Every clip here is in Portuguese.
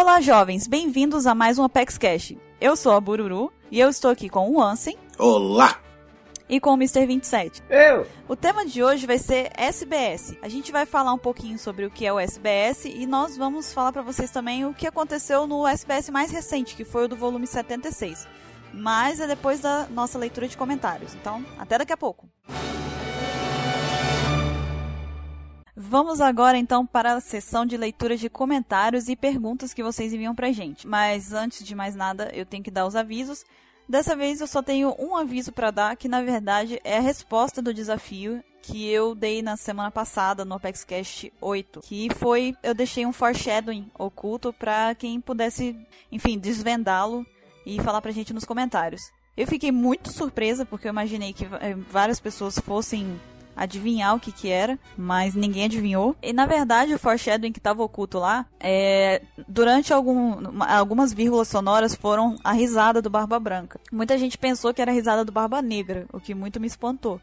Olá, jovens, bem-vindos a mais um Apex Cash. Eu sou a Bururu e eu estou aqui com o Ansem. Olá! E com o Mr. 27. Eu! O tema de hoje vai ser SBS. A gente vai falar um pouquinho sobre o que é o SBS e nós vamos falar para vocês também o que aconteceu no SBS mais recente, que foi o do volume 76. Mas é depois da nossa leitura de comentários. Então, até daqui a pouco. Vamos agora então para a sessão de leitura de comentários e perguntas que vocês enviam pra gente. Mas antes de mais nada, eu tenho que dar os avisos. Dessa vez eu só tenho um aviso para dar, que na verdade é a resposta do desafio que eu dei na semana passada no ApexCast 8, que foi eu deixei um foreshadowing oculto para quem pudesse, enfim, desvendá-lo e falar pra gente nos comentários. Eu fiquei muito surpresa porque eu imaginei que eh, várias pessoas fossem adivinhar o que que era, mas ninguém adivinhou. E na verdade o foreshadowing que estava oculto lá, é, durante algum, algumas vírgulas sonoras foram a risada do Barba Branca. Muita gente pensou que era a risada do Barba Negra, o que muito me espantou.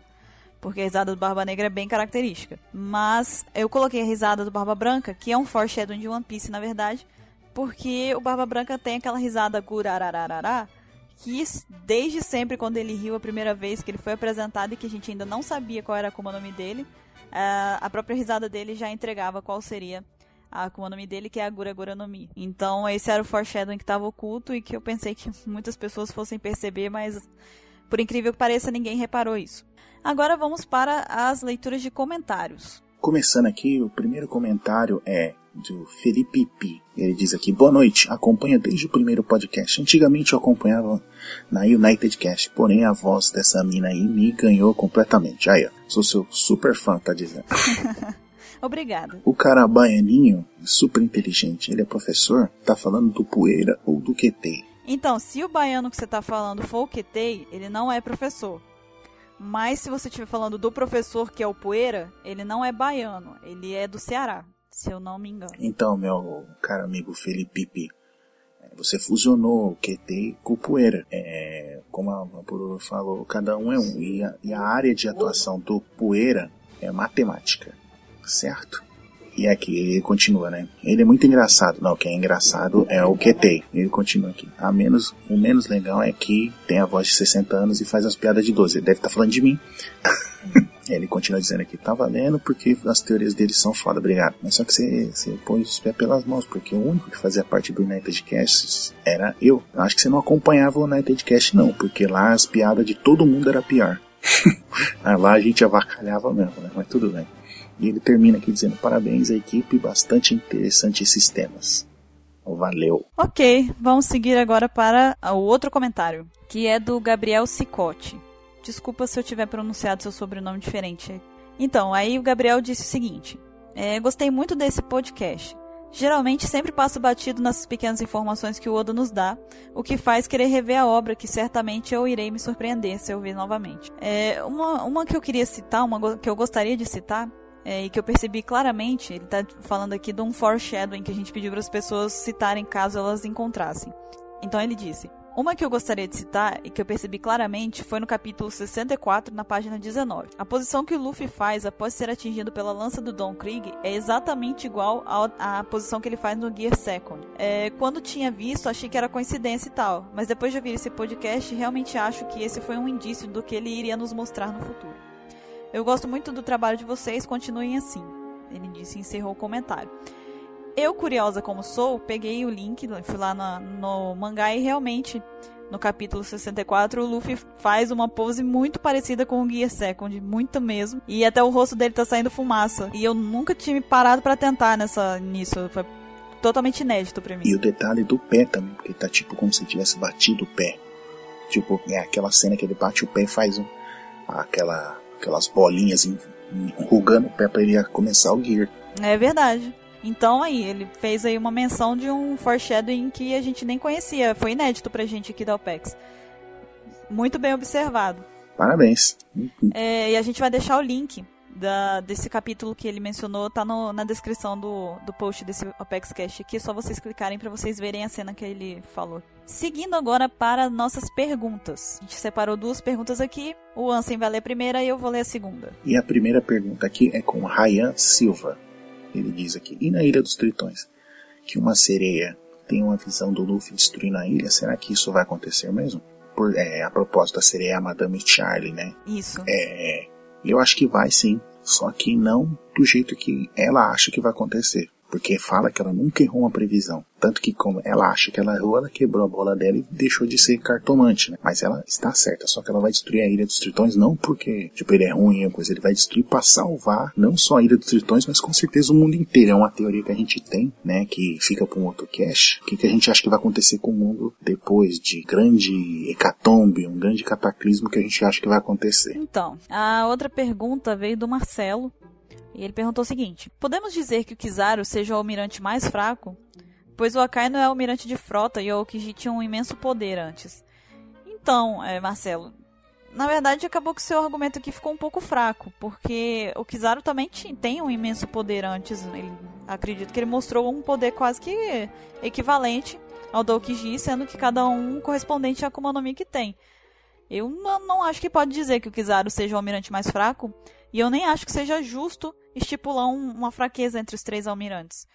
Porque a risada do Barba Negra é bem característica. Mas eu coloquei a risada do Barba Branca, que é um foreshadowing de One Piece, na verdade, porque o Barba Branca tem aquela risada gurarararará, que desde sempre, quando ele riu a primeira vez que ele foi apresentado e que a gente ainda não sabia qual era como o nome dele, a própria risada dele já entregava qual seria a Akuma no Mi dele, que é a Gura Gura no Mi. Então, esse era o foreshadowing que estava oculto e que eu pensei que muitas pessoas fossem perceber, mas por incrível que pareça, ninguém reparou isso. Agora vamos para as leituras de comentários. Começando aqui, o primeiro comentário é do Felipe Pi. Ele diz aqui: Boa noite, acompanho desde o primeiro podcast. Antigamente eu acompanhava na United Cast, porém a voz dessa mina aí me ganhou completamente. Aí, ó, sou seu super fã, tá dizendo. Obrigada. O cara baianinho, super inteligente, ele é professor, tá falando do poeira ou do QT? Então, se o baiano que você tá falando for o QT, ele não é professor. Mas se você estiver falando do professor que é o poeira, ele não é baiano, ele é do Ceará se eu não me engano. Então, meu caro amigo Felipe, é, você fusionou QT com Poeira. É, como a Pururu falou, cada um é um. E a, e a área de atuação do Poeira é matemática, certo? E aqui ele continua, né? Ele é muito engraçado. Não, o que é engraçado é o QT. Ele continua aqui. A menos, o menos legal é que tem a voz de 60 anos e faz as piadas de 12. Ele deve estar tá falando de mim. Ele continua dizendo aqui, tá valendo porque as teorias dele são foda, obrigado. Mas só que você, você põe os pés pelas mãos, porque o único que fazia parte do United Cast era eu. eu acho que você não acompanhava o United Cast não, porque lá as piadas de todo mundo era pior. lá a gente avacalhava mesmo, né? Mas tudo bem. E ele termina aqui dizendo, parabéns à equipe, bastante interessante esses temas. Valeu. Ok, vamos seguir agora para o outro comentário, que é do Gabriel Cicotti. Desculpa se eu tiver pronunciado seu sobrenome diferente. Então, aí o Gabriel disse o seguinte: é, Gostei muito desse podcast. Geralmente sempre passo batido nessas pequenas informações que o Oda nos dá, o que faz querer rever a obra, que certamente eu irei me surpreender se eu ver novamente. É, uma, uma que eu queria citar, uma que eu gostaria de citar, é, e que eu percebi claramente, ele está falando aqui de um foreshadowing que a gente pediu para as pessoas citarem caso elas encontrassem. Então ele disse: uma que eu gostaria de citar e que eu percebi claramente foi no capítulo 64, na página 19. A posição que o Luffy faz após ser atingido pela lança do Don Krieg é exatamente igual à posição que ele faz no Gear Second. É, quando tinha visto, achei que era coincidência e tal, mas depois de ouvir esse podcast, realmente acho que esse foi um indício do que ele iria nos mostrar no futuro. Eu gosto muito do trabalho de vocês, continuem assim. Ele disse e encerrou o comentário. Eu, curiosa como sou, peguei o link, fui lá no, no mangá e realmente, no capítulo 64, o Luffy faz uma pose muito parecida com o Gear Second, muito mesmo. E até o rosto dele tá saindo fumaça. E eu nunca tinha me parado para tentar nessa, nisso. Foi totalmente inédito pra mim. E o detalhe do pé também, porque tá tipo como se tivesse batido o pé. Tipo, é aquela cena que ele bate o pé e faz um, aquela, aquelas bolinhas enrugando o pé pra ele começar o Gear. É verdade. Então aí, ele fez aí uma menção de um foreshadowing que a gente nem conhecia. Foi inédito pra gente aqui da OPEX. Muito bem observado. Parabéns. É, e a gente vai deixar o link da, desse capítulo que ele mencionou, tá no, na descrição do, do post desse OPEX Cash aqui. É só vocês clicarem para vocês verem a cena que ele falou. Seguindo agora para nossas perguntas. A gente separou duas perguntas aqui. O Ansem vai ler a primeira e eu vou ler a segunda. E a primeira pergunta aqui é com Ryan Silva ele diz aqui, e na Ilha dos Tritões, que uma sereia tem uma visão do Luffy destruindo a ilha, será que isso vai acontecer mesmo? Por, é, a propósito, seria a Madame Charlie, né? Isso. É, eu acho que vai sim, só que não do jeito que ela acha que vai acontecer. Porque fala que ela nunca errou uma previsão. Tanto que como ela acha que ela errou, ela quebrou a bola dela e deixou de ser cartomante, né? Mas ela está certa, só que ela vai destruir a Ilha dos Tritões não porque, tipo, ele é ruim ou coisa, ele vai destruir para salvar não só a Ilha dos Tritões, mas com certeza o mundo inteiro. É uma teoria que a gente tem, né, que fica para um outro cache. O que, que a gente acha que vai acontecer com o mundo depois de grande hecatombe, um grande cataclismo que a gente acha que vai acontecer? Então, a outra pergunta veio do Marcelo, e ele perguntou o seguinte: Podemos dizer que o Kizaru seja o almirante mais fraco? Pois o Akainu é almirante de frota e o Okiji tinha um imenso poder antes. Então, é, Marcelo, na verdade acabou que seu argumento aqui ficou um pouco fraco, porque o Kizaru também tem um imenso poder antes. Ele, acredito que ele mostrou um poder quase que equivalente ao do Okiji, sendo que cada um correspondente à Akuma no Mi que tem. Eu não acho que pode dizer que o Kizaru seja o almirante mais fraco, e eu nem acho que seja justo estipular um, uma fraqueza entre os três almirantes.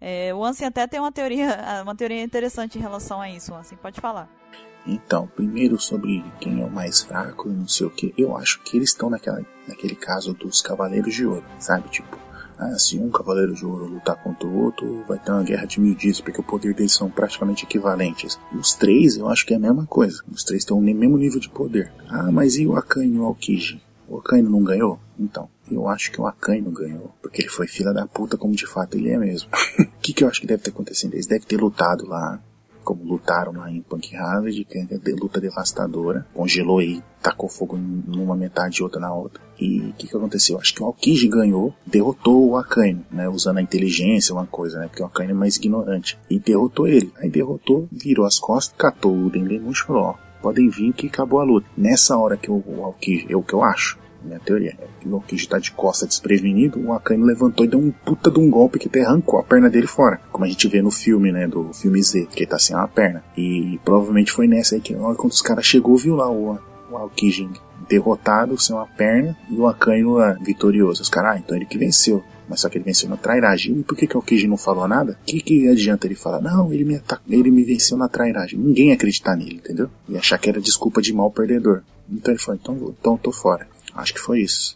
É, o Ansem até tem uma teoria, uma teoria interessante em relação a isso, Ansem, pode falar. Então, primeiro sobre quem é o mais fraco e não sei o que, eu acho que eles estão naquela, naquele caso dos Cavaleiros de Ouro, sabe? Tipo, ah, se um Cavaleiro de Ouro lutar contra o outro, vai ter uma guerra de mil dias, porque o poder deles são praticamente equivalentes. Os três, eu acho que é a mesma coisa. Os três têm o mesmo nível de poder. Ah, mas e o Akainu e o Aokiji? O Akainu não ganhou? Então, eu acho que o Akainu ganhou, porque ele foi filha da puta como de fato ele é mesmo. O que, que eu acho que deve ter acontecido? Eles devem ter lutado lá, como lutaram lá em Punk Hazard, que é de luta devastadora. Congelou e tacou fogo numa metade e outra na outra. E o que, que aconteceu? Acho que o Aokiji ganhou, derrotou o Akainu, né? Usando a inteligência, uma coisa, né? Porque o Akainu é mais ignorante. E derrotou ele. Aí derrotou, virou as costas, catou o Dendemushi e falou, ó, podem vir que acabou a luta. Nessa hora que o, o Aokiji, é o que eu acho, minha teoria é que o Aokiji tá de costa desprevenido, o Akainu levantou e deu um puta de um golpe que até arrancou a perna dele fora. Como a gente vê no filme, né, do filme Z, que ele tá sem uma perna. E provavelmente foi nessa aí que, quando os caras chegou, viu lá o, o derrotado, sem uma perna, e o Akainu lá, vitorioso. Os caras, ah, então ele que venceu. Mas só que ele venceu na trairagem. E por que, que o Aokiji não falou nada? O que, que adianta ele falar? Não, ele me, ele me venceu na trairagem. Ninguém acreditar nele, entendeu? E achar que era desculpa de mal perdedor. Então ele falou, então, então tô fora. Acho que foi isso.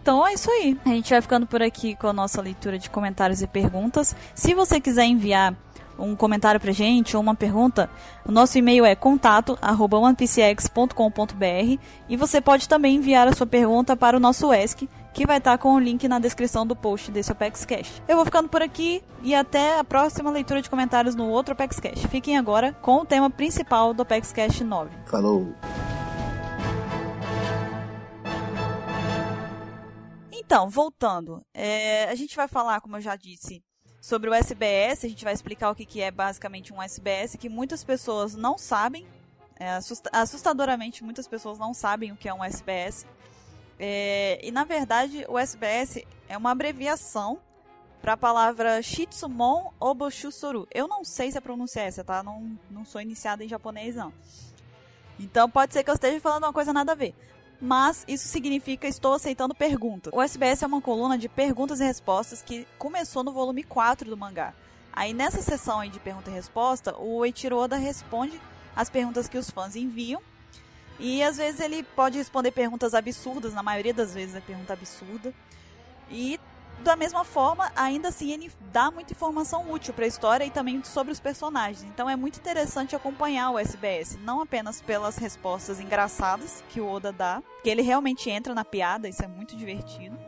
Então é isso aí. A gente vai ficando por aqui com a nossa leitura de comentários e perguntas. Se você quiser enviar um comentário pra gente ou uma pergunta, o nosso e-mail é contato@onepcx.com.br e você pode também enviar a sua pergunta para o nosso ESC, que vai estar com o link na descrição do post desse Opex Cash. Eu vou ficando por aqui e até a próxima leitura de comentários no outro Opex Cash. Fiquem agora com o tema principal do Opex Cash 9. Falou! Então, voltando, é, a gente vai falar, como eu já disse, sobre o SBS. A gente vai explicar o que, que é basicamente um SBS, que muitas pessoas não sabem. É, assustadoramente, muitas pessoas não sabem o que é um SBS. É, e na verdade, o SBS é uma abreviação para a palavra Shitsumon Oboshusoru. Eu não sei se a pronúncia é essa, tá? Não, não sou iniciada em japonês, não. Então pode ser que eu esteja falando uma coisa nada a ver mas isso significa estou aceitando perguntas. O SBS é uma coluna de perguntas e respostas que começou no volume 4 do mangá. Aí nessa sessão de pergunta e resposta, o Eiichiro Oda responde as perguntas que os fãs enviam. E às vezes ele pode responder perguntas absurdas, na maioria das vezes é pergunta absurda. E da mesma forma, ainda assim ele dá muita informação útil para a história e também sobre os personagens. Então é muito interessante acompanhar o SBS, não apenas pelas respostas engraçadas que o Oda dá, que ele realmente entra na piada, isso é muito divertido,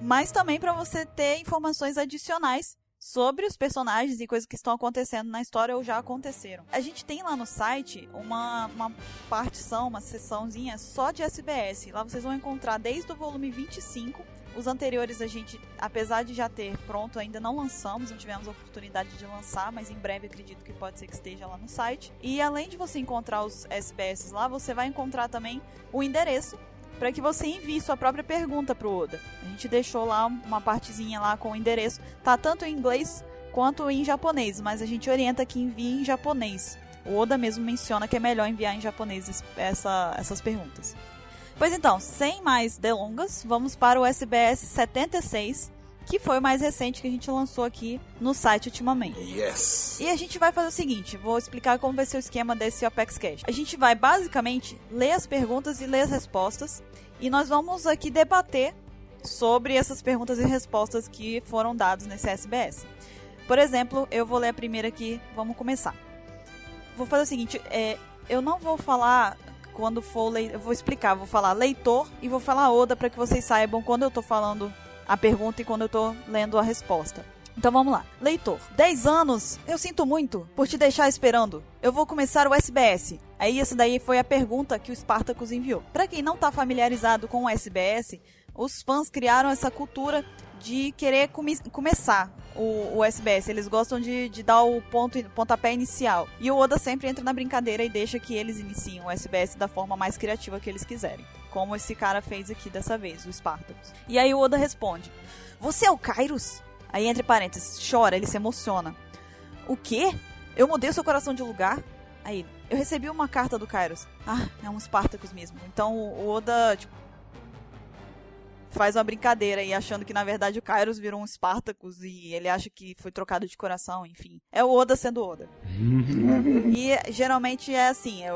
mas também para você ter informações adicionais sobre os personagens e coisas que estão acontecendo na história ou já aconteceram. A gente tem lá no site uma, uma partição, uma seçãozinha só de SBS. Lá vocês vão encontrar desde o volume 25 os anteriores a gente, apesar de já ter pronto, ainda não lançamos, não tivemos a oportunidade de lançar, mas em breve acredito que pode ser que esteja lá no site. E além de você encontrar os SBS lá, você vai encontrar também o endereço para que você envie sua própria pergunta pro Oda. A gente deixou lá uma partezinha lá com o endereço, tá tanto em inglês quanto em japonês, mas a gente orienta que envie em japonês. O Oda mesmo menciona que é melhor enviar em japonês essa, essas perguntas. Pois então, sem mais delongas, vamos para o SBS 76, que foi o mais recente que a gente lançou aqui no site ultimamente. Yes! E a gente vai fazer o seguinte, vou explicar como vai ser o esquema desse Apex Cash. A gente vai basicamente ler as perguntas e ler as respostas, e nós vamos aqui debater sobre essas perguntas e respostas que foram dadas nesse SBS. Por exemplo, eu vou ler a primeira aqui, vamos começar. Vou fazer o seguinte, é, eu não vou falar quando for le... eu vou explicar, vou falar leitor e vou falar Oda para que vocês saibam quando eu estou falando a pergunta e quando eu estou lendo a resposta. Então vamos lá. Leitor, 10 anos, eu sinto muito por te deixar esperando. Eu vou começar o SBS. Aí essa daí foi a pergunta que o Spartacus enviou. Para quem não está familiarizado com o SBS, os fãs criaram essa cultura de querer come começar o, o, SBS. Eles gostam de, de dar o ponto, pontapé inicial. E o Oda sempre entra na brincadeira e deixa que eles iniciem o SBS da forma mais criativa que eles quiserem. Como esse cara fez aqui dessa vez, o Spartacus. E aí o Oda responde: Você é o Kairos? Aí, entre parênteses, chora, ele se emociona. O quê? Eu mudei o seu coração de lugar? Aí, eu recebi uma carta do Kairos. Ah, é um Spartacus mesmo. Então o Oda, tipo, faz uma brincadeira aí, achando que na verdade o Kairos virou um Spartacus e ele acha que foi trocado de coração, enfim. É o Oda sendo Oda. e geralmente é assim, é,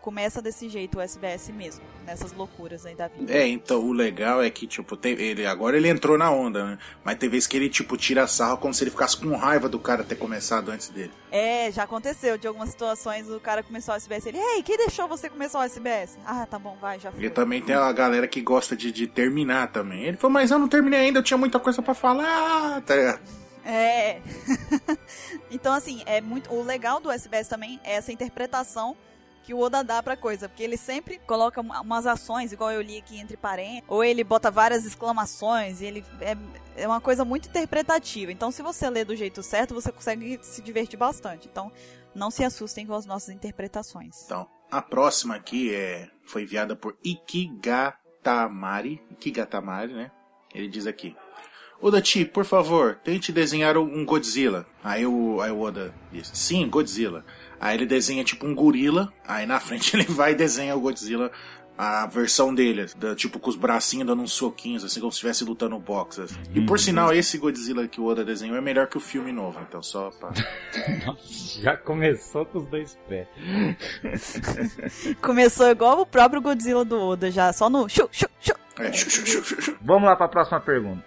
começa desse jeito o SBS mesmo, nessas loucuras aí da vida. É, então o legal é que, tipo, tem, ele, agora ele entrou na onda, né? Mas tem vezes que ele, tipo, tira sarro como se ele ficasse com raiva do cara ter começado antes dele. É, já aconteceu de algumas situações o cara começou o SBS ele, ei, quem deixou você começar o SBS? Ah, tá bom, vai, já foi. E também tem a galera que gosta de, de terminar também também. Ele falou, mas eu não terminei ainda, eu tinha muita coisa para falar. Tá É. então, assim, é muito. O legal do SBS também é essa interpretação que o Oda dá pra coisa, porque ele sempre coloca umas ações, igual eu li aqui entre parênteses, ou ele bota várias exclamações, e ele é, é uma coisa muito interpretativa. Então, se você lê do jeito certo, você consegue se divertir bastante. Então, não se assustem com as nossas interpretações. Então, a próxima aqui é foi enviada por Ikiga Kigatamari, Kigatamari, né? Ele diz aqui: Odachi, por favor, tente desenhar um Godzilla. Aí o, aí o Oda diz: Sim, Godzilla. Aí ele desenha tipo um gorila. Aí na frente ele vai e desenha o Godzilla a versão dele, da, tipo com os bracinhos dando uns soquinhos, assim como se estivesse lutando boxe. Assim. E por uhum. sinal, esse Godzilla que o Oda desenhou é melhor que o filme novo, então só pra. Nossa, já começou com os dois pés. começou igual o próprio Godzilla do Oda, já, só no. Shu, shu, shu. É, shu, shu, shu, shu. Vamos lá para a próxima pergunta.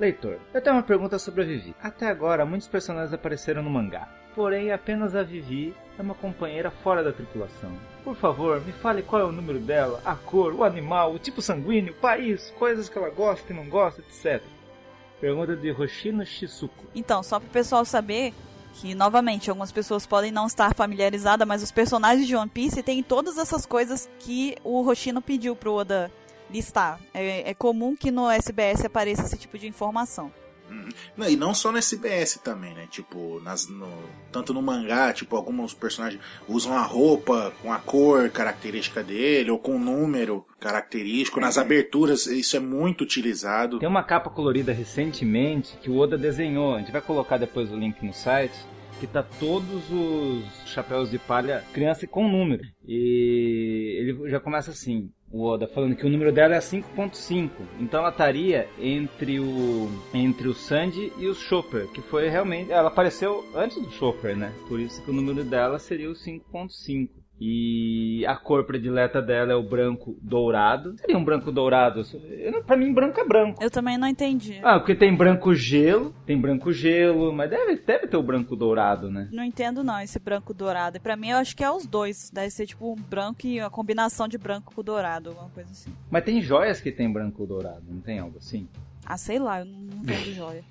Leitor, eu tenho uma pergunta sobre a Vivi. Até agora, muitos personagens apareceram no mangá, porém apenas a Vivi é uma companheira fora da tripulação. Por favor, me fale qual é o número dela, a cor, o animal, o tipo sanguíneo, o país, coisas que ela gosta e não gosta, etc. Pergunta de Hoshino Shizuko. Então, só para o pessoal saber que, novamente, algumas pessoas podem não estar familiarizadas, mas os personagens de One Piece têm todas essas coisas que o Hoshino pediu pro Oda listar. É, é comum que no SBS apareça esse tipo de informação. Não, e não só no SBS também, né? Tipo, nas, no, tanto no mangá, tipo, alguns personagens usam a roupa com a cor característica dele, ou com o número característico. Nas aberturas, isso é muito utilizado. Tem uma capa colorida recentemente que o Oda desenhou. A gente vai colocar depois o link no site que tá todos os chapéus de palha criança com número. E ele já começa assim: o Oda falando que o número dela é 5.5. Então ela estaria entre o entre o Sandy e o Chopper, que foi realmente ela apareceu antes do Chopper, né? Por isso que o número dela seria o 5.5. E a cor predileta dela é o branco dourado. Seria um branco dourado? Pra mim, branco é branco. Eu também não entendi. Ah, porque tem branco gelo, tem branco gelo, mas deve, deve ter o branco dourado, né? Não entendo não, esse branco dourado. E pra mim, eu acho que é os dois. Deve ser tipo um branco e a combinação de branco com dourado, alguma coisa assim. Mas tem joias que tem branco dourado, não tem algo assim? Ah, sei lá, eu não vendo joia.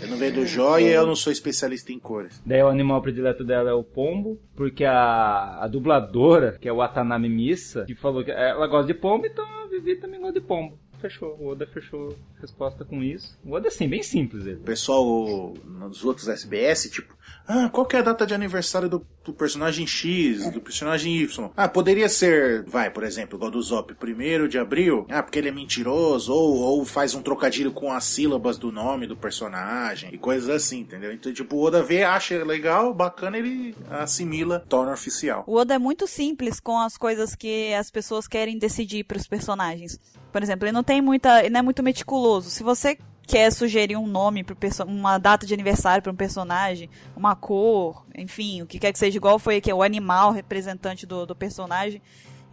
eu não vendo joia e eu não sou especialista em cores. Daí o animal predileto dela é o pombo, porque a, a dubladora, que é o Atanami Missa, que falou que ela gosta de pombo, então a Vivi também gosta de pombo fechou. O Oda fechou a resposta com isso. O Oda é assim, bem simples ele. O pessoal nos outros SBS, tipo, Ah, qual que é a data de aniversário do, do personagem X, do personagem Y? Ah, poderia ser, vai, por exemplo, igual do Zop, primeiro de abril. Ah, porque ele é mentiroso, ou, ou faz um trocadilho com as sílabas do nome do personagem, e coisas assim, entendeu? Então, tipo, o Oda vê, acha legal, bacana, ele assimila, torna oficial. O Oda é muito simples com as coisas que as pessoas querem decidir para os personagens. Por exemplo, ele não tem muita, ele não é muito meticuloso. Se você quer sugerir um nome para uma data de aniversário para um personagem, uma cor, enfim, o que quer que seja igual foi que é o animal representante do, do personagem.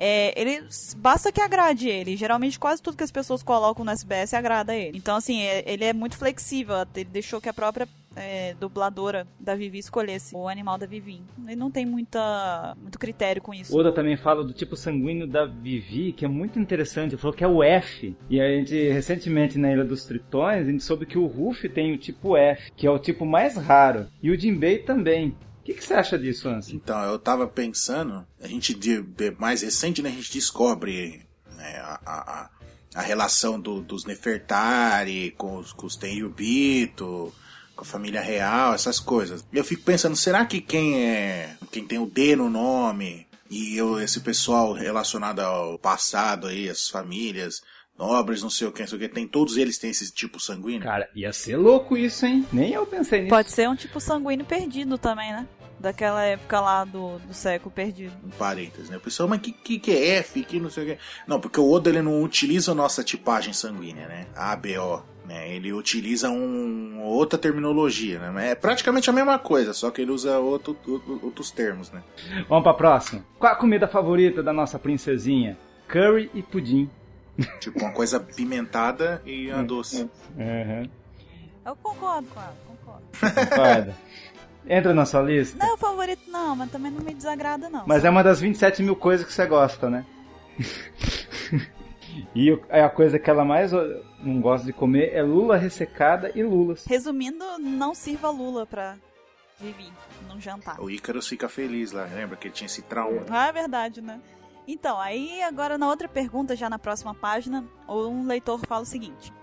É, ele basta que agrade ele. Geralmente quase tudo que as pessoas colocam no SBS agrada ele. Então assim, é, ele é muito flexível. Ele deixou que a própria é, dubladora da Vivi escolhesse o animal da Vivi. Ele não tem muita, muito critério com isso. Oda também fala do tipo sanguíneo da Vivi, que é muito interessante. Ele falou que é o F. E a gente, recentemente, na Ilha dos Tritões, a gente soube que o Ruff tem o tipo F, que é o tipo mais raro. E o Jinbei também. O que, que, você acha disso, Anson? Então, eu tava pensando, a gente, de, de mais recente, né, a gente descobre né, a, a, a, relação do, dos Nefertari com os, com os Tenryubito, com a família real, essas coisas. Eu fico pensando, será que quem é. quem tem o D no nome e eu, esse pessoal relacionado ao passado aí, as famílias nobres, não sei o que, não sei o que, tem, todos eles têm esse tipo sanguíneo? Cara, ia ser louco isso, hein? Nem eu pensei nisso. Pode ser um tipo sanguíneo perdido também, né? Daquela época lá do, do século perdido. Um parênteses, né? O pessoal, mas que, que, que é F? Que não sei o que. Não, porque o Oda ele não utiliza a nossa tipagem sanguínea, né? A, B, O. Né? Ele utiliza um, outra terminologia, né? É praticamente a mesma coisa, só que ele usa outro, outro, outros termos, né? Vamos pra próxima. Qual a comida favorita da nossa princesinha? Curry e pudim. Tipo, uma coisa pimentada e a doce. Uhum. Eu concordo com ela, concordo. Concorda? Entra na sua lista? Não é o favorito, não, mas também não me desagrada, não. Mas sabe? é uma das 27 mil coisas que você gosta, né? E é a coisa que ela mais não gosta de comer é lula ressecada e lulas. Resumindo, não sirva lula pra Vivi num jantar. O Ícaro fica feliz lá, lembra que ele tinha esse trauma. Ah, é verdade, né? Então, aí agora na outra pergunta, já na próxima página, um leitor fala o seguinte: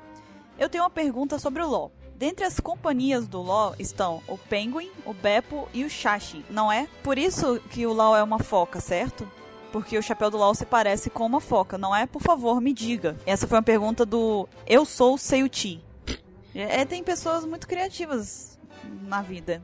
Eu tenho uma pergunta sobre o LOL. Dentre as companhias do LoL estão o Penguin, o Beppo e o Shashi, não é? Por isso que o LoL é uma foca, certo? Porque o chapéu do LOL se parece com uma foca, não é? Por favor, me diga. Essa foi uma pergunta do Eu Sou Seiuti. É, tem pessoas muito criativas na vida.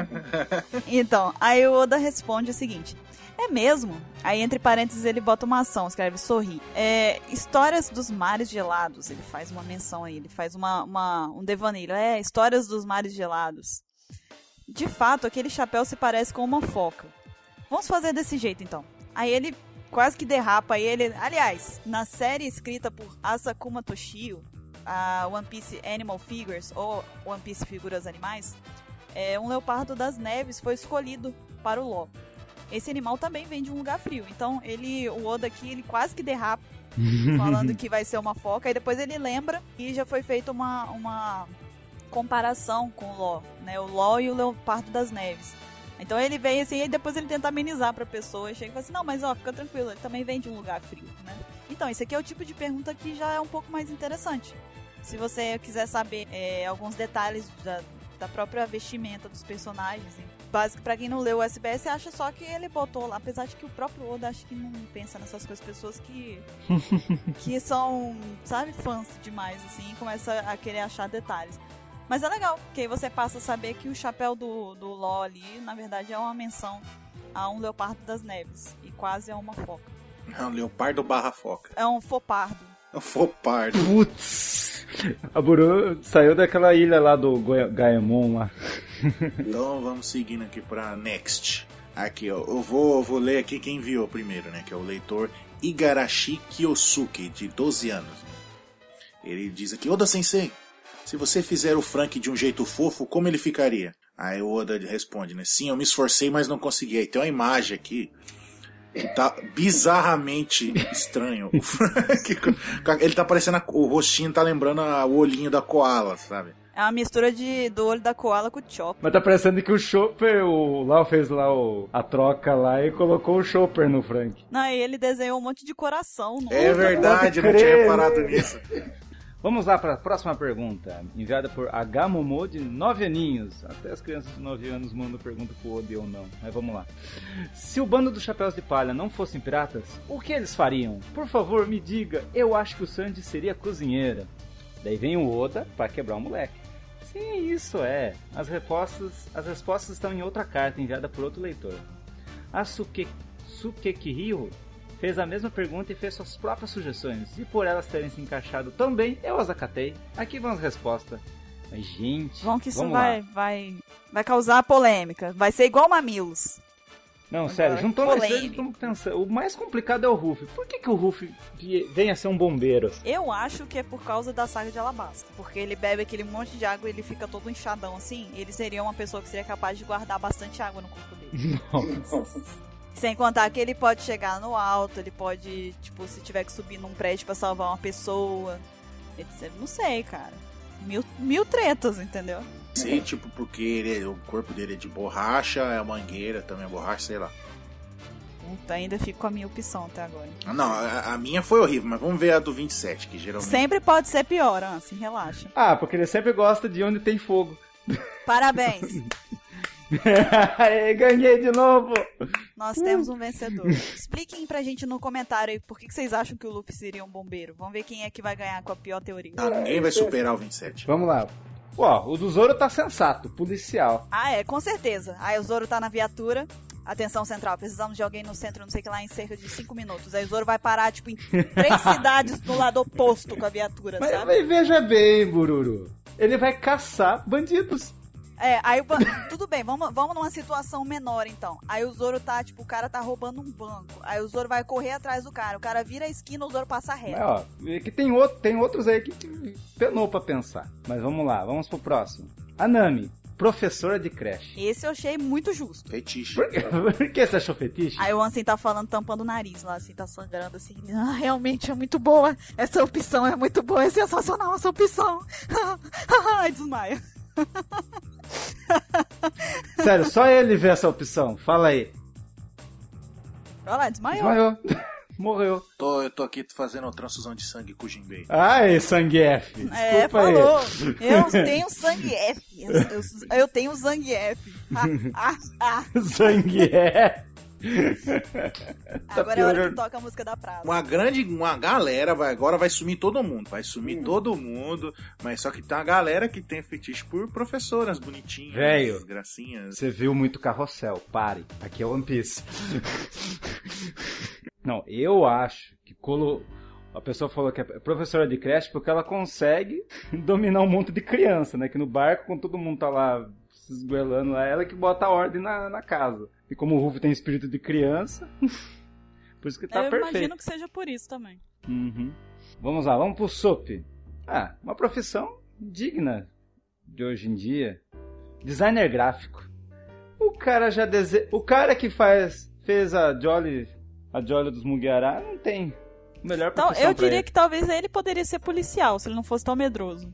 então, aí o Oda responde o seguinte: É mesmo? Aí, entre parênteses, ele bota uma ação, escreve sorri. É, histórias dos mares gelados. Ele faz uma menção aí, ele faz uma, uma, um devaneio. É, histórias dos mares gelados. De fato, aquele chapéu se parece com uma foca. Vamos fazer desse jeito então. Aí ele quase que derrapa e ele. Aliás, na série escrita por Asakuma Toshio, a One Piece Animal Figures, ou One Piece Figuras Animais, é, um leopardo das neves foi escolhido para o Law. Esse animal também vem de um lugar frio. Então, ele, o Oda aqui, ele quase que derrapa, falando que vai ser uma foca. E depois ele lembra que já foi feita uma, uma comparação com o Law, né? O Law e o leopardo das neves. Então ele vem assim e depois ele tenta amenizar pra pessoa. Chega e fala assim: não, mas ó, fica tranquilo, ele também vem de um lugar frio, né? Então, esse aqui é o tipo de pergunta que já é um pouco mais interessante. Se você quiser saber é, alguns detalhes da, da própria vestimenta dos personagens, básico para quem não leu o SBS acha só que ele botou lá, apesar de que o próprio Oda acho que não pensa nessas coisas, pessoas que que são, sabe, fãs demais assim, começa a querer achar detalhes. Mas é legal, porque aí você passa a saber que o chapéu do, do LOL ali, na verdade, é uma menção a um leopardo das neves. E quase é uma foca. É um leopardo barra foca. É um fopardo. É um fopardo. Putz! A Buru saiu daquela ilha lá do Gaemon lá. então vamos seguindo aqui pra Next. Aqui, ó. Eu vou, eu vou ler aqui quem enviou primeiro, né? Que é o leitor Igarashi Kiyosuke, de 12 anos. Ele diz aqui, Oda Sensei, se você fizer o Frank de um jeito fofo, como ele ficaria? Aí o Oda responde, né? Sim, eu me esforcei, mas não consegui. Aí tem uma imagem aqui que tá bizarramente estranho. O Frank, ele tá parecendo. O rostinho tá lembrando o olhinho da koala, sabe? É uma mistura de, do olho da koala com o Chopper. Mas tá parecendo que o Chopper, o Lau fez lá o, a troca lá e colocou o Chopper no Frank. Não, e ele desenhou um monte de coração. No é verdade, eu não tinha reparado nisso. Vamos lá para a próxima pergunta, enviada por H. De 9 aninhos. Até as crianças de 9 anos mandam pergunta pro Odi ou não. Mas vamos lá. Se o bando dos Chapéus de Palha não fossem piratas, o que eles fariam? Por favor, me diga. Eu acho que o Sandy seria cozinheira. Daí vem o Oda para quebrar o moleque. Sim, isso é. As respostas, as respostas estão em outra carta enviada por outro leitor. A Suke, Sukekihiro fez a mesma pergunta e fez suas próprias sugestões. E por elas terem se encaixado tão bem, eu as acatei. Aqui vão as respostas. Mas, gente. Bom que isso vai, lá. vai, vai causar polêmica. Vai ser igual mamilos. Não, sério, Agora, juntando esses dois, polêmica. vamos pensar. O mais complicado é o Ruff. Por que, que o Ruff vem a ser um bombeiro? Eu acho que é por causa da saga de Alabasta. Porque ele bebe aquele monte de água e ele fica todo inchadão assim. Ele seria uma pessoa que seria capaz de guardar bastante água no corpo dele. Sem contar que ele pode chegar no alto, ele pode, tipo, se tiver que subir num prédio pra salvar uma pessoa. etc. Não sei, cara. Mil, mil tretas, entendeu? Sei, tipo, porque ele, o corpo dele é de borracha, é mangueira também é borracha, sei lá. Puta, ainda fico com a minha opção até agora. Ah, Não, a, a minha foi horrível, mas vamos ver a do 27, que geralmente. Sempre pode ser pior, assim, relaxa. Ah, porque ele sempre gosta de onde tem fogo. Parabéns! Ganhei de novo! Nós temos um vencedor. Expliquem pra gente no comentário aí por que que vocês acham que o Luffy seria um bombeiro. Vamos ver quem é que vai ganhar com a pior teoria. Ah, ninguém vai superar o 27. Vamos lá. Ó, o do Zoro tá sensato, policial. Ah, é, com certeza. Aí o Zoro tá na viatura. Atenção central, precisamos de alguém no centro, não sei o que lá, em cerca de 5 minutos. Aí o Zoro vai parar, tipo, em três cidades do lado oposto com a viatura, Mas, sabe? mas veja bem, Bururu. Ele vai caçar bandidos. É, aí tudo bem, vamos, vamos numa situação menor então. Aí o Zoro tá, tipo, o cara tá roubando um banco. Aí o Zoro vai correr atrás do cara. O cara vira a esquina, o Zoro passa reto. ó, é que tem, outro, tem outros aí que penou pra pensar. Mas vamos lá, vamos pro próximo. Anami, professora de creche. Esse eu achei muito justo. Fetiche. Por, quê? Por que você achou fetiche? Aí o Ansem tá falando, tampando o nariz lá, assim, tá sangrando, assim. Ah, realmente é muito boa. Essa opção é muito boa, é sensacional essa opção. Ai, desmaia. Sério, só ele vê essa opção. Fala aí. Olha lá, desmaiou. Desmaiou. Morreu. Tô, eu tô aqui fazendo transfusão de sangue com o Jinbei. Ai, sangue F. Desculpa É, aí. falou. Eu tenho sangue F. Eu, eu, eu tenho sangue F. Ah, ah, ah. Sangue F. Agora é a hora que toca a música da praça. Uma grande, uma galera vai agora vai sumir todo mundo, vai sumir todo mundo, mas só que tem uma galera que tem fetiche por professoras bonitinhas, Velho. gracinhas. Você viu muito carrossel, pare. Aqui é One Piece. Não, eu acho que colo... a pessoa falou que é professora de creche porque ela consegue dominar um monte de criança, né? Que no barco, quando todo mundo tá lá se esgoelando lá, ela que bota a ordem na, na casa. E como o Ruff tem espírito de criança, por isso que tá eu perfeito. imagino que seja por isso também. Uhum. Vamos lá, vamos pro SOP. Ah, uma profissão digna de hoje em dia. Designer gráfico. O cara já dese... O cara que faz fez a Jolly a Jolly dos Mugiará não tem melhor Então, eu diria que talvez ele poderia ser policial, se ele não fosse tão medroso.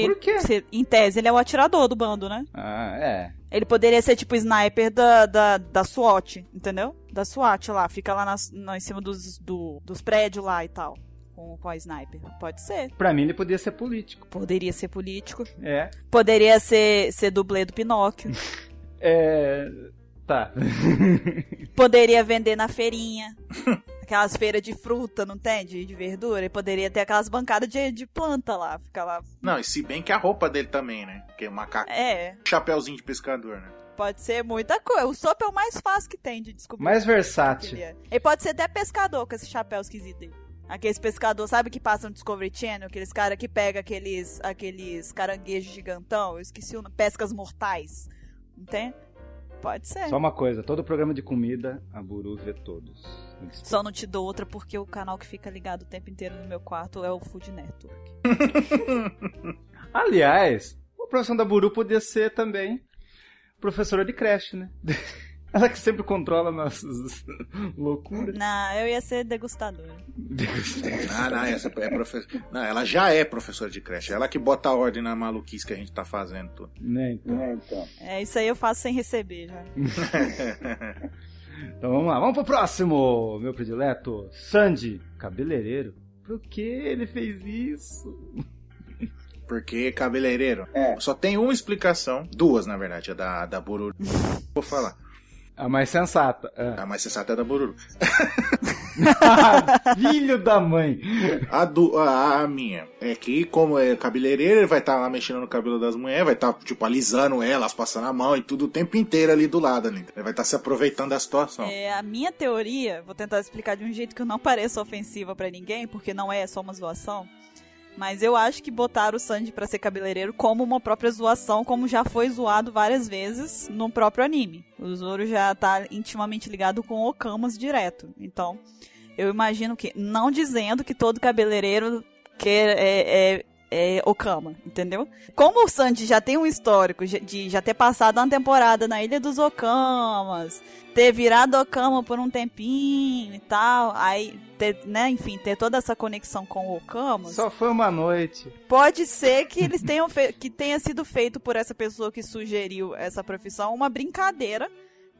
Porque, Por quê? se- em tese, ele é o atirador do bando, né? Ah, é. Ele poderia ser tipo sniper da, da, da SWAT, entendeu? Da SWAT lá, fica lá nas, na- em cima dos, do- dos prédios lá e tal. Com, com a sniper. Pode ser. Pra mim ele podia ser político. Poderia ser político. É. Poderia ser, ser dublê do Pinóquio. É. Tá. Poderia vender na feirinha. Aquelas feiras de fruta, não tem? De, de verdura. E poderia ter aquelas bancadas de, de planta lá. Ficar lá. Não, e se bem que a roupa dele também, né? Que é macaco, É, chapéuzinho de pescador, né? pode ser muita coisa. O Sop é o mais fácil que tem de descobrir. Mais que ele versátil. é. Ele pode ser até pescador com esse chapéu esquisito dele. Aqueles pescador, sabe que passam no Discovery Channel? Aqueles caras que pegam aqueles, aqueles caranguejos gigantão. Eu esqueci o nome. Pescas mortais. Não tem? Pode ser. Só Só... uma coisa, todo programa de comida, a Buru vê todos. Desculpa. não te dou outra porque o canal que fica ligado o tempo inteiro no meu quarto é o Food Network. Aliás, a profissão da Buru podia ser também professora de creche, né? Ela que sempre controla nossas loucuras. Não, eu ia ser degustadora. Ah, não, essa é professora. Não, ela já é professora de creche. Ela que bota a ordem na maluquice que a gente tá fazendo tudo. né, então. É, isso aí eu faço sem receber já. Então vamos lá, vamos pro próximo, meu predileto. Sandy, cabeleireiro. Por que ele fez isso? Porque cabeleireiro. É. Só tem uma explicação. Duas, na verdade. A da, da Bururu. Vou falar. A mais sensata. É. A mais sensata é a da Bururu. Filho da mãe. A, do, a, a minha é que, como é cabeleireiro, ele vai estar lá mexendo no cabelo das mulheres, vai estar, tipo, alisando elas, passando a mão e tudo o tempo inteiro ali do lado. Ali. Ele vai estar se aproveitando da situação. É, a minha teoria, vou tentar explicar de um jeito que não pareça ofensiva pra ninguém, porque não é, é só uma zoação. Mas eu acho que botaram o Sanji pra ser cabeleireiro como uma própria zoação, como já foi zoado várias vezes no próprio anime. O Zoro já tá intimamente ligado com Okamas direto. Então, eu imagino que, não dizendo que todo cabeleireiro quer, é, é, é Okama, entendeu? Como o Sanji já tem um histórico de já ter passado uma temporada na Ilha dos Okamas, ter virado Okama por um tempinho e tal, aí ter, né, enfim, ter toda essa conexão com o Okamas. Só foi uma noite. Pode ser que eles tenham que tenha sido feito por essa pessoa que sugeriu essa profissão uma brincadeira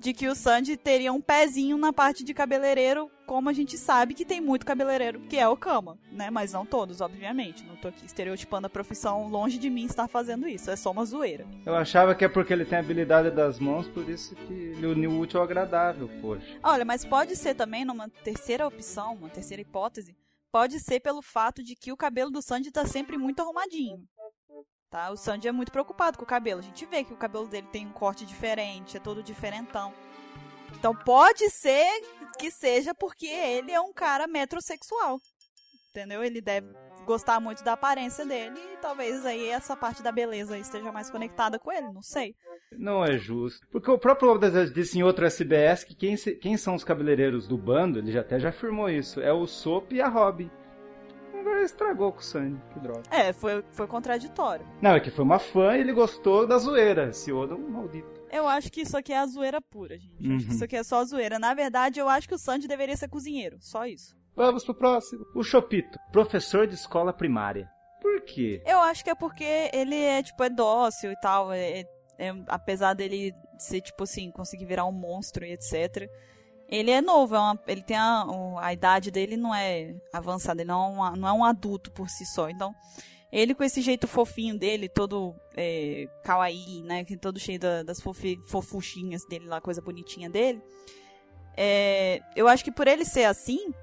de que o Sanji teria um pezinho na parte de cabeleireiro, como a gente sabe que tem muito cabeleireiro que é o Kama, né? Mas não todos, obviamente. Não tô aqui estereotipando a profissão, longe de mim estar fazendo isso, é só uma zoeira. Eu achava que é porque ele tem a habilidade das mãos, por isso que ele uniu o útil ao agradável, poxa. Olha, mas pode ser também, numa terceira opção, uma terceira hipótese, pode ser pelo fato de que o cabelo do Sanji tá sempre muito arrumadinho. Tá? O Sanji é muito preocupado com o cabelo. A gente vê que o cabelo dele tem um corte diferente, é todo diferentão. Então pode ser que seja porque ele é um cara metrosexual. Entendeu? Ele deve gostar muito da aparência dele e talvez aí essa parte da beleza esteja mais conectada com ele, não sei. Não é justo. Porque o próprio Oda disse em outro SBS que quem, quem são os cabeleireiros do bando, ele já até já afirmou isso, é o Sop e a Robin agora estragou com o Sandy, que droga. É, foi, foi contraditório. Não, é que foi uma fã e ele gostou da zoeira. Esse Oda é um maldito. Eu acho que isso aqui é a zoeira pura, gente. Uhum. Acho que isso aqui é só a zoeira. Na verdade, eu acho que o Sandy deveria ser cozinheiro. Só isso. Vamos pro próximo. O Chopito, professor de escola primária. Por quê? Eu acho que é porque ele é, tipo, é dócil e tal. É, é, é apesar dele ser, tipo assim, conseguir virar um monstro e etc ele é novo, é uma, ele tem a, a idade dele não é avançada, ele não é, uma, não é um adulto por si só. Então, ele com esse jeito fofinho dele, todo é, kawaii, né, todo cheio da, das fofi, fofuchinhas dele lá, coisa bonitinha dele, é, eu acho que por ele ser assim,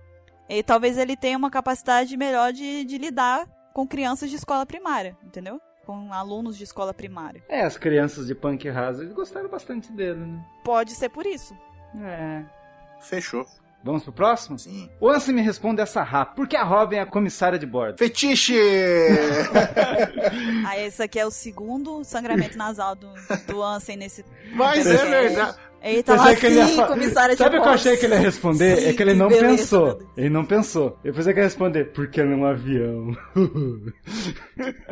ele, talvez ele tenha uma capacidade melhor de, de lidar com crianças de escola primária, entendeu? Com alunos de escola primária. É, as crianças de Punk Hazard gostaram bastante dele, né? Pode ser por isso. É. Fechou. Vamos pro próximo? Sim. O Ansem me responde essa rápida. Por que a Robin é a comissária de bordo? Fetiche! ah, esse aqui é o segundo sangramento nasal do, do Ansem nesse... Mas é verdade. Ele tá lá, que ele ia... comissária Sabe o que eu achei que ele ia responder? Sim, é que ele não pensou. Ele não pensou. Eu pensei que ia responder, porque ele é um avião.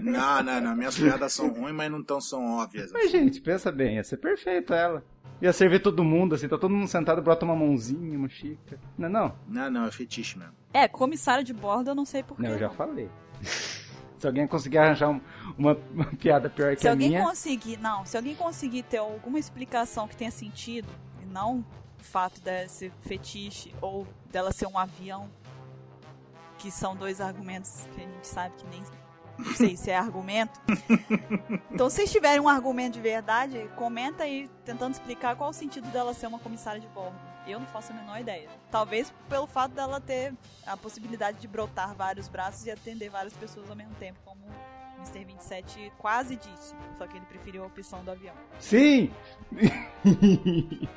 não, não, não. Minhas piadas são ruins, mas não tão são óbvias. Mas, gente, pensa bem, ia ser perfeito ela. Ia servir todo mundo, assim, tá todo mundo sentado, brota uma mãozinha, uma xícara. Não é não? Não, não, é fetiche mesmo. É, comissário de bordo eu não sei porquê. Não, eu já falei. se alguém conseguir arranjar um, uma, uma, piada pior que se a alguém minha... conseguir, não, se alguém conseguir ter alguma explicação que tenha sentido, e não o fato desse fetiche ou dela ser um avião, que são dois argumentos que a gente sabe que nem não sei se é argumento. Então, se tiverem um argumento de verdade, comenta aí tentando explicar qual o sentido dela ser uma comissária de bordo. Eu não faço a menor ideia. Talvez pelo fato dela ter a possibilidade de brotar vários braços e atender várias pessoas ao mesmo tempo, como o Mr. 27 quase disse. Só que ele preferiu a opção do avião. Sim!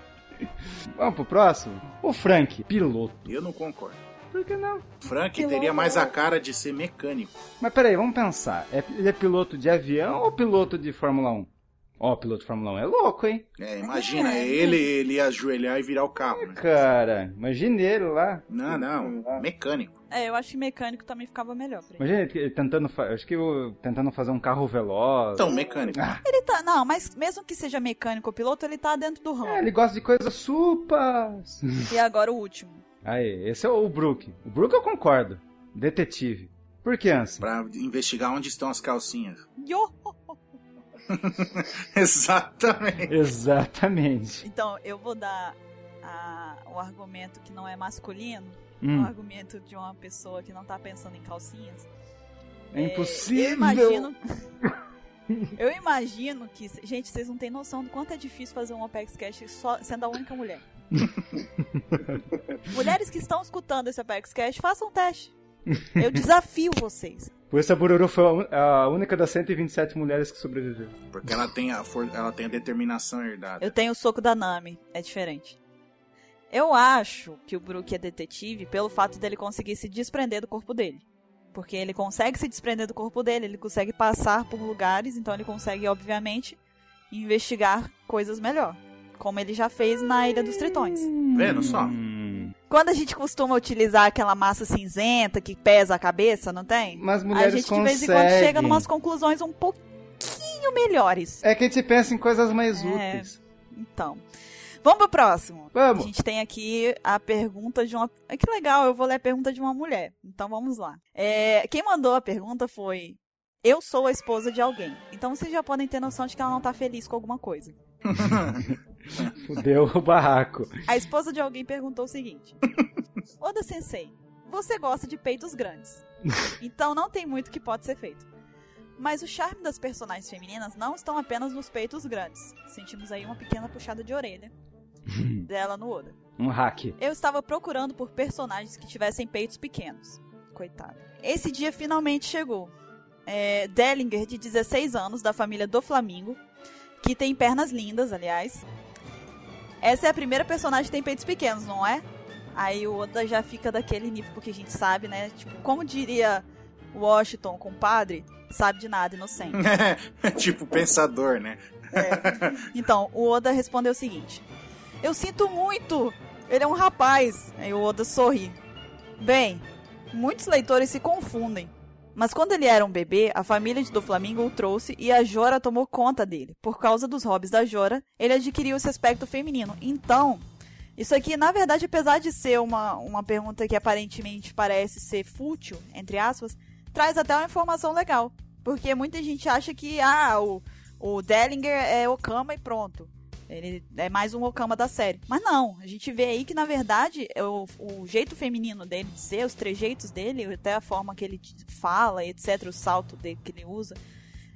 Vamos pro próximo? O Frank, piloto. Eu não concordo. Por que não? Frank teria mais a cara de ser mecânico. Mas peraí, vamos pensar. É, ele é piloto de avião ou piloto de Fórmula 1? Ó, oh, piloto de Fórmula 1 é louco, hein? É, imagina, é, ele, ele ia ajoelhar e virar o carro. né? Cara, imagine ele lá. Não, não, mecânico. É, eu acho que mecânico também ficava melhor pra ele. Imagina ele tentando, acho que tentando fazer um carro veloz. Então, mecânico. Ah. Ele tá, não, mas mesmo que seja mecânico ou piloto, ele tá dentro do ramo. É, ele gosta de coisas supas. E agora o último. Aí, esse é o Brook. O Brook eu concordo. Detetive. Por que, Anson? Pra investigar onde estão as calcinhas. Yo! Exatamente. Exatamente. Então, eu vou dar a, o argumento que não é masculino, hum. o argumento de uma pessoa que não tá pensando em calcinhas. É impossível. Eu imagino. Eu imagino que. Gente, vocês não têm noção do quanto é difícil fazer um Apex Cash só sendo a única mulher. Mulheres que estão escutando esse Apex Cash, façam um teste. Eu desafio vocês. Por isso a Bururu foi a única das 127 mulheres que sobreviveu. Porque ela tem a, for- ela tem a determinação herdada. Eu tenho o soco da Nami, é diferente. Eu acho que o Brook é detetive pelo fato dele conseguir se desprender do corpo dele. Porque ele consegue se desprender do corpo dele, ele consegue passar por lugares, então ele consegue, obviamente, investigar coisas melhor. Como ele já fez na Ilha dos Tritões. Vendo só? Quando a gente costuma utilizar aquela massa cinzenta que pesa a cabeça, não tem? Mas A mulheres gente de vez em quando conseguem. chega em umas conclusões um pouquinho melhores. É que a gente pensa em coisas mais É. úteis. Então, vamos pro próximo. Vamos. A gente tem aqui a pergunta de uma. Ah, Que legal, eu vou ler a pergunta de uma mulher. Então vamos lá. É, Quem mandou a pergunta foi. Eu sou a esposa de alguém. Então vocês já podem ter noção de que ela não tá feliz com alguma coisa. Fudeu o barraco. A esposa de alguém perguntou o seguinte: Oda Sensei, você gosta de peitos grandes. Então não tem muito que pode ser feito. Mas o charme das personagens femininas não estão apenas nos peitos grandes. Sentimos aí uma pequena puxada de orelha dela no Oda. Um hack. Eu estava procurando por personagens que tivessem peitos pequenos. Coitado. Esse dia finalmente chegou. É, Dellinger, de 16 anos, da família do Flamingo, que tem pernas lindas, aliás. Essa é a primeira personagem que tem peitos pequenos, não é? Aí o Oda já fica daquele nível, porque a gente sabe, né? Tipo, como diria Washington, compadre, sabe de nada, inocente. tipo pensador, né? Então, o Oda respondeu o seguinte: Eu sinto muito! Ele é um rapaz. Aí o Oda sorri. Bem, muitos leitores se confundem. Mas quando ele era um bebê, a família do Flamingo o trouxe e a Jora tomou conta dele. Por causa dos hobbies da Jora, ele adquiriu esse aspecto feminino. Então, isso aqui, na verdade, apesar de ser uma, uma pergunta que aparentemente parece ser fútil, entre aspas, traz até uma informação legal. Porque muita gente acha que, ah, o, o Dellinger é Okama e pronto. Ele é mais um Okama da série. Mas não, a gente vê aí que, na verdade, é o, o jeito feminino dele de ser, os trejeitos dele, até a forma que ele fala, etc., o salto dele que ele usa,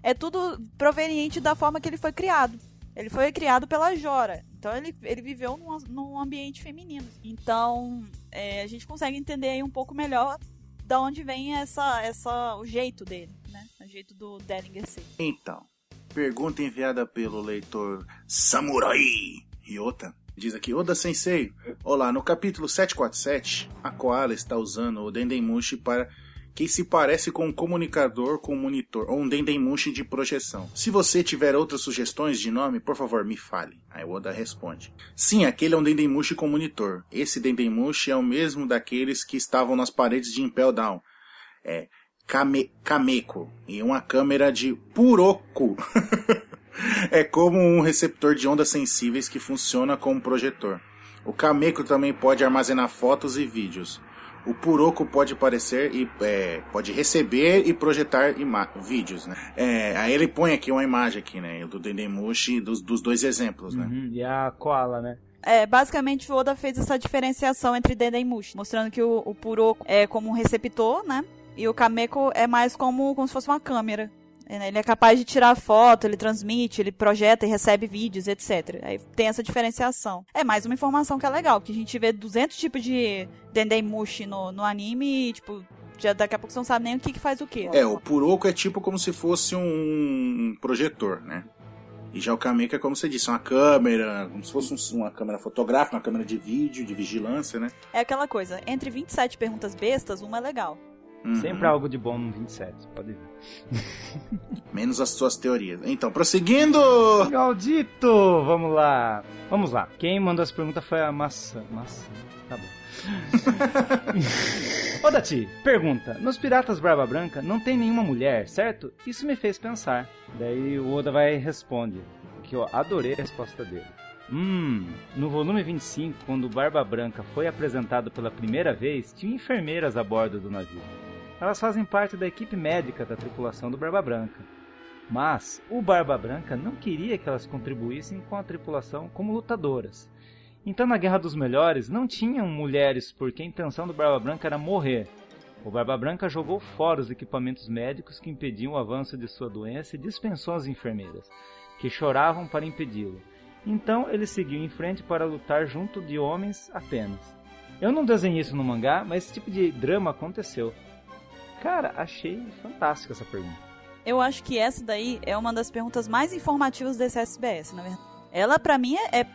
é tudo proveniente da forma que ele foi criado. Ele foi criado pela Jora. Então ele, ele viveu num, num ambiente feminino. Então é, a gente consegue entender aí um pouco melhor da onde vem essa, essa, o jeito dele, né? O jeito do Dellinger ser. Então, pergunta enviada pelo leitor Samurai Ryota. Diz aqui, Oda Sensei, olá, no capítulo 747, a Koala está usando o Dendemushi para que se parece com um comunicador com monitor, ou um Dendemushi de projeção. Se você tiver outras sugestões de nome, por favor, me fale. Aí o Oda responde. Sim, aquele é um Dendemushi com monitor. Esse Dendemushi é o mesmo daqueles que estavam nas paredes de Impel Down. É, Kame, Kameko e uma câmera de Puroku. é como um receptor de ondas sensíveis que funciona como projetor. O Kameko também pode armazenar fotos e vídeos. O Puroku pode aparecer e é, pode receber e projetar vídeos, né? É, aí ele põe aqui uma imagem aqui, né? Do Dendemushi dos, dos dois exemplos, né? Uhum, E a koala, né? É, basicamente o Oda fez essa diferenciação entre Dendemushi, mostrando que o, o Puroko é como um receptor, né? E o Kameko é mais como, como se fosse uma câmera. Ele é capaz de tirar foto, ele transmite, ele projeta e recebe vídeos, etc. Aí tem essa diferenciação. É mais uma informação que é legal, que a gente vê 200 tipos de Dendemushi no, no anime e, tipo, já daqui a pouco você não sabe nem o que, que faz o quê. É, o Puroku é tipo como se fosse um projetor, né? E já o Kameko é como você disse, uma câmera, como se fosse um- uma câmera fotográfica, uma câmera de vídeo, de vigilância, né? É aquela coisa, entre 27 perguntas bestas, uma é legal. Uhum. Sempre algo de bom no 27, pode ver. Menos as suas teorias. Então, prosseguindo! Galdito! Vamos lá. Vamos lá. Quem mandou essa pergunta foi a Maçã. Maçã. Tá bom. Ô Dati, pergunta. Nos Piratas Barba Branca não tem nenhuma mulher, certo? Isso me fez pensar. Daí o Oda vai e responde. Que eu adorei a resposta dele. Hum, no volume 25, quando o Barba Branca foi apresentado pela primeira vez, tinha enfermeiras a bordo do navio. Elas fazem parte da equipe médica da tripulação do Barba Branca. Mas o Barba Branca não queria que elas contribuíssem com a tripulação como lutadoras. Então na Guerra dos Melhores não tinham mulheres porque a intenção do Barba Branca era morrer. O Barba Branca jogou fora os equipamentos médicos que impediam o avanço de sua doença e dispensou as enfermeiras, que choravam para impedi-lo. Então ele seguiu em frente para lutar junto de homens apenas. Eu não desenhei isso no mangá, mas esse tipo de drama aconteceu. Cara, achei fantástica essa pergunta. Eu acho que essa daí é uma das perguntas mais informativas desse SBS, na verdade. Ela, para mim, é, é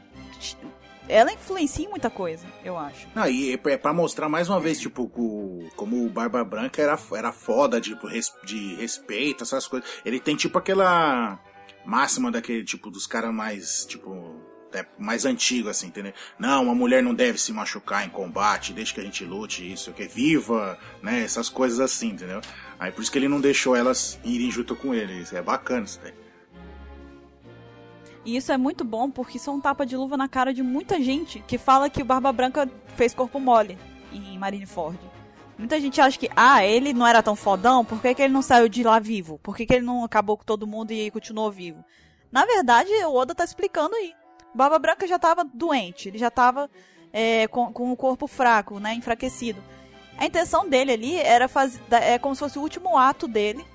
ela influencia em muita coisa, eu acho. Não, e é pra mostrar mais uma vez, tipo, o, como o Barba Branca era, era foda de, de respeito, essas coisas. Ele tem, tipo, aquela máxima daquele, tipo, dos caras mais, tipo, é mais antigo, assim, entendeu? Não, uma mulher não deve se machucar em combate, deixa que a gente lute, isso, que é viva, né? Essas coisas assim, entendeu? Aí por isso que ele não deixou elas irem junto com ele. Isso é bacana isso daí. E isso é muito bom porque isso é um tapa de luva na cara de muita gente que fala que o Barba Branca fez corpo mole em Marineford. Muita gente acha que, ah, ele não era tão fodão, por que, que ele não saiu de lá vivo? Por que, que ele não acabou com todo mundo e continuou vivo? Na verdade, o Oda tá explicando aí. Barba Branca já estava doente, ele já estava é, com, com o corpo fraco, né, enfraquecido. A intenção dele ali era fazer, é como se fosse o último ato dele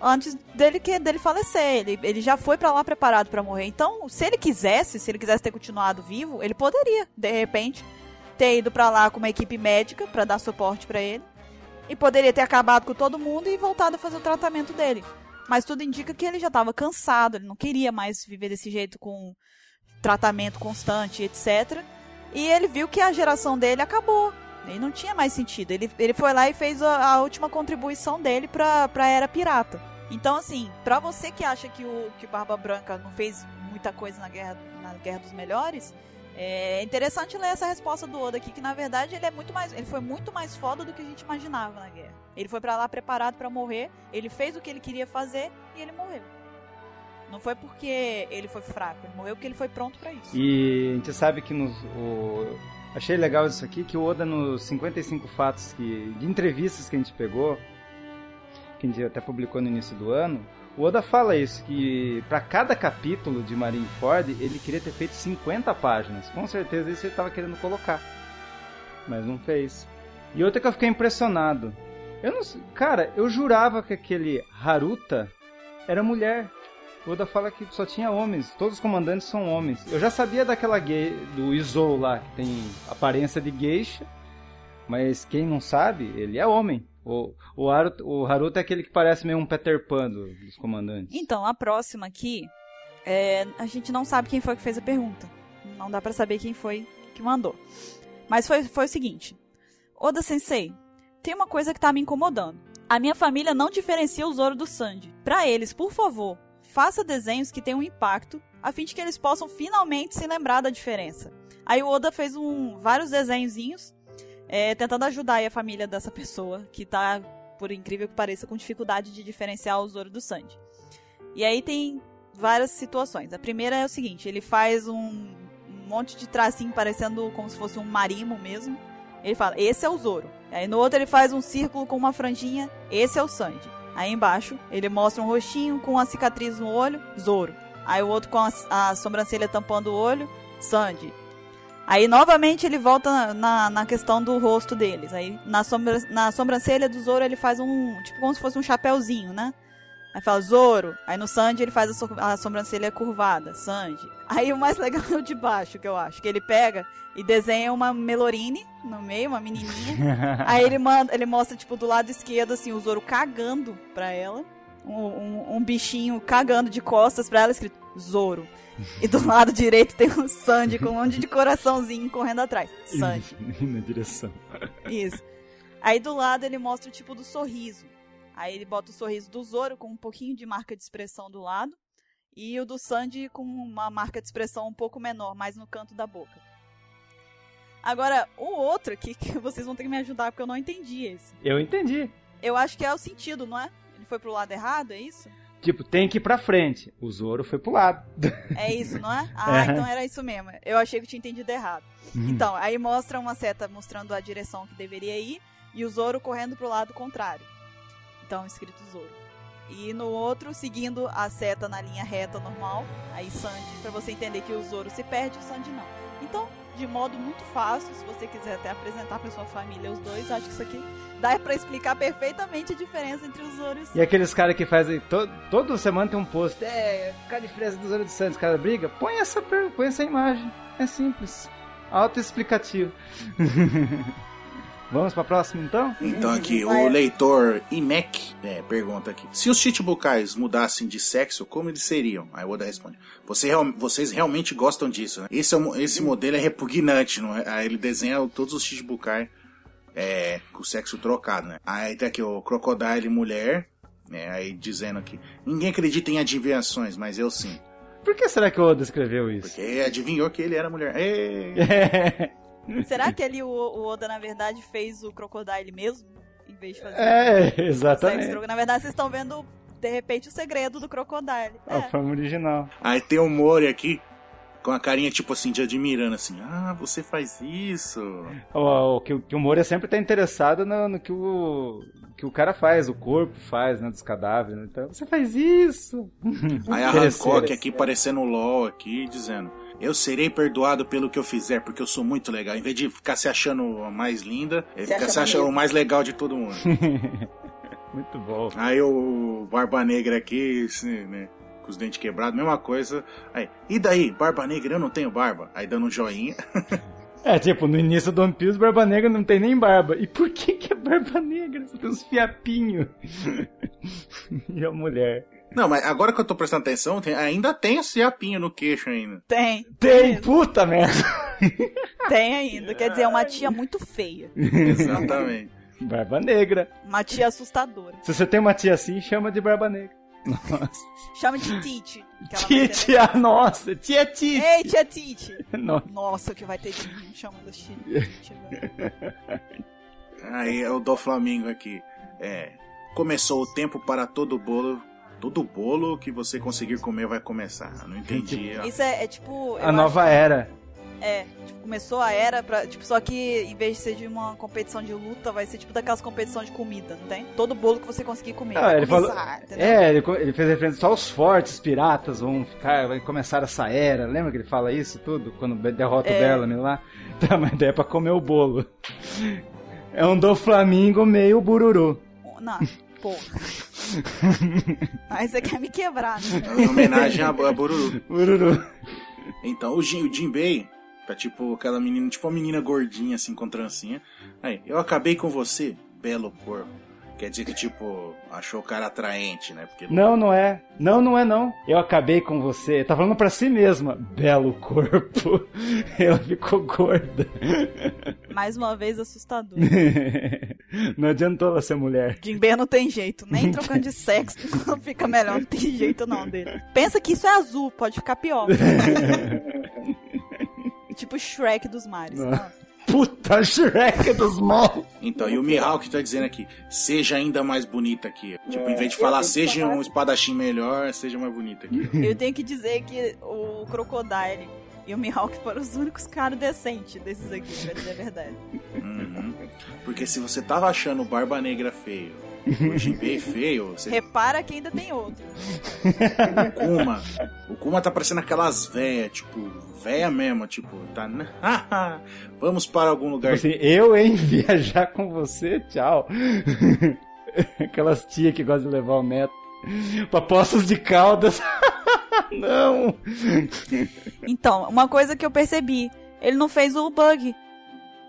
antes dele que dele falecer. Ele, ele já foi para lá preparado para morrer. Então, se ele quisesse, se ele quisesse ter continuado vivo, ele poderia, de repente, ter ido para lá com uma equipe médica para dar suporte para ele e poderia ter acabado com todo mundo e voltado a fazer o tratamento dele. Mas tudo indica que ele já estava cansado, ele não queria mais viver desse jeito com tratamento constante, etc. E ele viu que a geração dele acabou. E não tinha mais sentido. Ele, ele foi lá e fez a, a última contribuição dele pra, pra Era Pirata. Então, assim, pra você que acha que o, que Barba Branca não fez muita coisa na Guerra, na Guerra dos Melhores, é interessante ler essa resposta do Oda aqui, que na verdade ele é muito mais. Ele foi muito mais foda do que a gente imaginava na guerra. Ele foi para lá preparado para morrer, ele fez o que ele queria fazer e ele morreu. Não foi porque ele foi fraco, ele morreu porque ele foi pronto para isso. E a gente sabe que nos, o... achei legal isso aqui, que o Oda nos 55 fatos que, de entrevistas que a gente pegou, que a gente até publicou no início do ano, o Oda fala isso, que para cada capítulo de Marineford ele queria ter feito 50 páginas. Com certeza isso ele estava querendo colocar. Mas não fez. E outra que eu fiquei impressionado. Eu não Cara, eu jurava que aquele Haruta era mulher. O Oda fala que só tinha homens, todos os comandantes são homens. Eu já sabia daquela gay, do Izou lá, que tem aparência de geisha, mas quem não sabe, ele é homem. O, o, Haruto, o Haruto é aquele que parece meio um Peter Pan dos comandantes. Então, a próxima aqui, é, a gente não sabe quem foi que fez a pergunta. Não dá para saber quem foi que mandou. Mas foi, foi o seguinte: Oda Sensei, tem uma coisa que tá me incomodando. A minha família não diferencia o Zoro do Sanji. Para eles, por favor, faça desenhos que tenham impacto, a fim de que eles possam finalmente se lembrar da diferença. Aí o Oda fez um, vários desenhozinhos, é, tentando ajudar a família dessa pessoa, que tá, por incrível que pareça, com dificuldade de diferenciar o Zoro do Sanji. E aí tem várias situações. A primeira é o seguinte, ele faz um, monte de tracinho parecendo como se fosse um marimo mesmo. Ele fala, esse é o Zoro. Aí no outro ele faz um círculo com uma franjinha, esse é o Sanji. Aí embaixo ele mostra um rostinho com uma cicatriz no olho, Zoro. Aí o outro com a, a sobrancelha tampando o olho, Sandy. Aí novamente ele volta na, na questão do rosto deles. Aí na, sombra, na sobrancelha do Zoro ele faz um. Tipo como se fosse um chapéuzinho, né? Aí fala Zoro. Aí no Sanji ele faz a, so a sobrancelha curvada. Sanji. Aí o mais legal é o de baixo, que eu acho. Que ele pega e desenha uma Melorine no meio, uma menininha. aí ele, manda, ele mostra, tipo, do lado esquerdo, assim, o Zoro cagando pra ela. Um, um, um bichinho cagando de costas pra ela, escrito Zoro. E do lado direito tem o Sanji com um monte de coraçãozinho correndo atrás. Sanji. Na direção. Isso. Aí do lado ele mostra o tipo do sorriso. Aí ele bota o sorriso do Zoro com um pouquinho de marca de expressão do lado. E o do Sandy com uma marca de expressão um pouco menor, mais no canto da boca. Agora, o outro aqui, que vocês vão ter que me ajudar, porque eu não entendi esse. Eu entendi. Eu acho que é o sentido, não é? Ele foi pro lado errado, é isso? Tipo, tem que ir pra frente. O Zoro foi pro lado. É isso, não é? Ah, é. então era isso mesmo. Eu achei que tinha entendido errado. Uhum. Então, aí mostra uma seta mostrando a direção que deveria ir e o Zoro correndo pro lado contrário. Então, escrito Zoro. E no outro, seguindo a seta na linha reta normal, aí Sandy, para você entender que o Zoro se perde, o Sandy não. Então, de modo muito fácil. Se você quiser até apresentar pra sua família os dois, acho que isso aqui dá pra explicar perfeitamente a diferença entre o Zoro e o E aqueles caras que fazem. To, toda semana tem um post. É, qual a diferença do Zoro e do Santos? Cada briga? Põe essa, põe essa imagem. É simples. Autoexplicativo. Vamos pra próxima então? Então aqui, o leitor Imek é, pergunta aqui. Se os Chichibukais mudassem de sexo, como eles seriam? Aí o Oda responde. Você vocês realmente gostam disso, né? Esse, é esse modelo é repugnante, não é? Aí ele desenha todos os Chichibukai é, com o sexo trocado, né? Aí tem aqui o Crocodile mulher, né? Aí dizendo aqui. Ninguém acredita em adivinhações, mas eu sim. Por que será que o Oda escreveu isso? Porque adivinhou que ele era mulher. Ê! Será que ali o, o Oda, na verdade, fez o Crocodile mesmo? Em vez de fazer É, exatamente. Na verdade, vocês estão vendo, de repente, o segredo do Crocodile. A É. forma original. Aí tem o Mori aqui, com a carinha tipo assim, de admirando, assim. Ah, você faz isso. O, o- que, o- que o Moria sempre tá interessado no, no que, o, que o cara faz, o corpo faz, né, dos cadáveres. né? Então, você faz isso. Aí a. Hancock aqui parecendo o LOL aqui, dizendo. Eu serei perdoado pelo que eu fizer, porque eu sou muito legal. Em vez de ficar se achando a mais linda, ele fica acha se achando o mais legal de todo mundo. Muito bom. Aí o Barba Negra aqui, né, com os dentes quebrados, mesma coisa. Aí, e daí, Barba Negra, eu não tenho barba. Aí dando um joinha. É, tipo, no início do One Piece, Barba Negra não tem nem barba. E por que que é Barba Negra? Só tem uns fiapinhos. e a mulher. Não, mas agora que eu tô prestando atenção, tem- ainda tem esse apinho no queixo ainda. Tem. Tem, puta merda. Tem ainda. Quer dizer, é uma tia muito feia. Exatamente. Barba Negra. Uma tia assustadora. Se você tem uma tia assim, chama de Barba Negra. Nossa. Chama de Tite. ela vai ter- Tia, nossa, tia Tite. Ei, tia Tite. Nossa. Nossa, o que vai ter de mim chamando a Tite. Aí é o do Flamengo aqui. É. Começou o tempo para todo bolo. Todo bolo que você conseguir comer vai começar. Eu não entendi. Isso é, é tipo. A nova acho era. É, tipo, começou a era pra. Tipo, só que em vez de ser de uma competição de luta, vai ser tipo daquelas competições de comida, não tem? Todo bolo que você conseguir comer. Ah, vai ele falou- começar, entendeu? É, ele, fez referência só os fortes piratas vão ficar, vai começar essa era. Lembra que ele fala isso tudo quando derrota É. o Bellamy lá? Tá, mas daí é pra comer o bolo. É um do Flamingo meio bururu. Não, porra. Aí você quer me quebrar, né? Em homenagem a, a Bururu. Bururu. Então o, Jin, o Jinbei tá tipo aquela menina, tipo uma menina gordinha assim com trancinha. Aí, eu acabei com você, belo corpo. Quer dizer que, tipo, achou o cara atraente, né? Porque Não, não é. Não, não é não. Eu acabei com você. Tá falando pra si mesma. Belo corpo. Ela ficou gorda. Mais uma vez assustador. Não adiantou ela ser mulher. Jinbei não tem jeito, nem trocando de sexo não fica melhor, não tem jeito não dele. Pensa que isso é azul, pode ficar pior. tipo Shrek dos mares. Não. Puta Shrek dos maus. Então, e o Mihawk tá dizendo aqui, seja ainda mais bonita aqui. Tipo, em vez de falar seja falar- um espadachim melhor, seja mais bonita aqui. Eu tenho que dizer que o Crocodile e o Mihawk foram os únicos caras decentes desses aqui, pra dizer a verdade. Uhum. Porque se você tava achando o Barba Negra feio, o Jinbei feio, você Repara que ainda tem outro. O Kuma. O Kuma tá parecendo aquelas véias, tipo, véia mesmo, tipo, tá. "Ah, Vamos para algum lugar. Tipo assim, eu, hein, viajar com você, tchau. Aquelas tia que gostam de levar o neto pra Poços de Caldas. Não. Então, uma coisa que eu percebi, ele não fez o bug.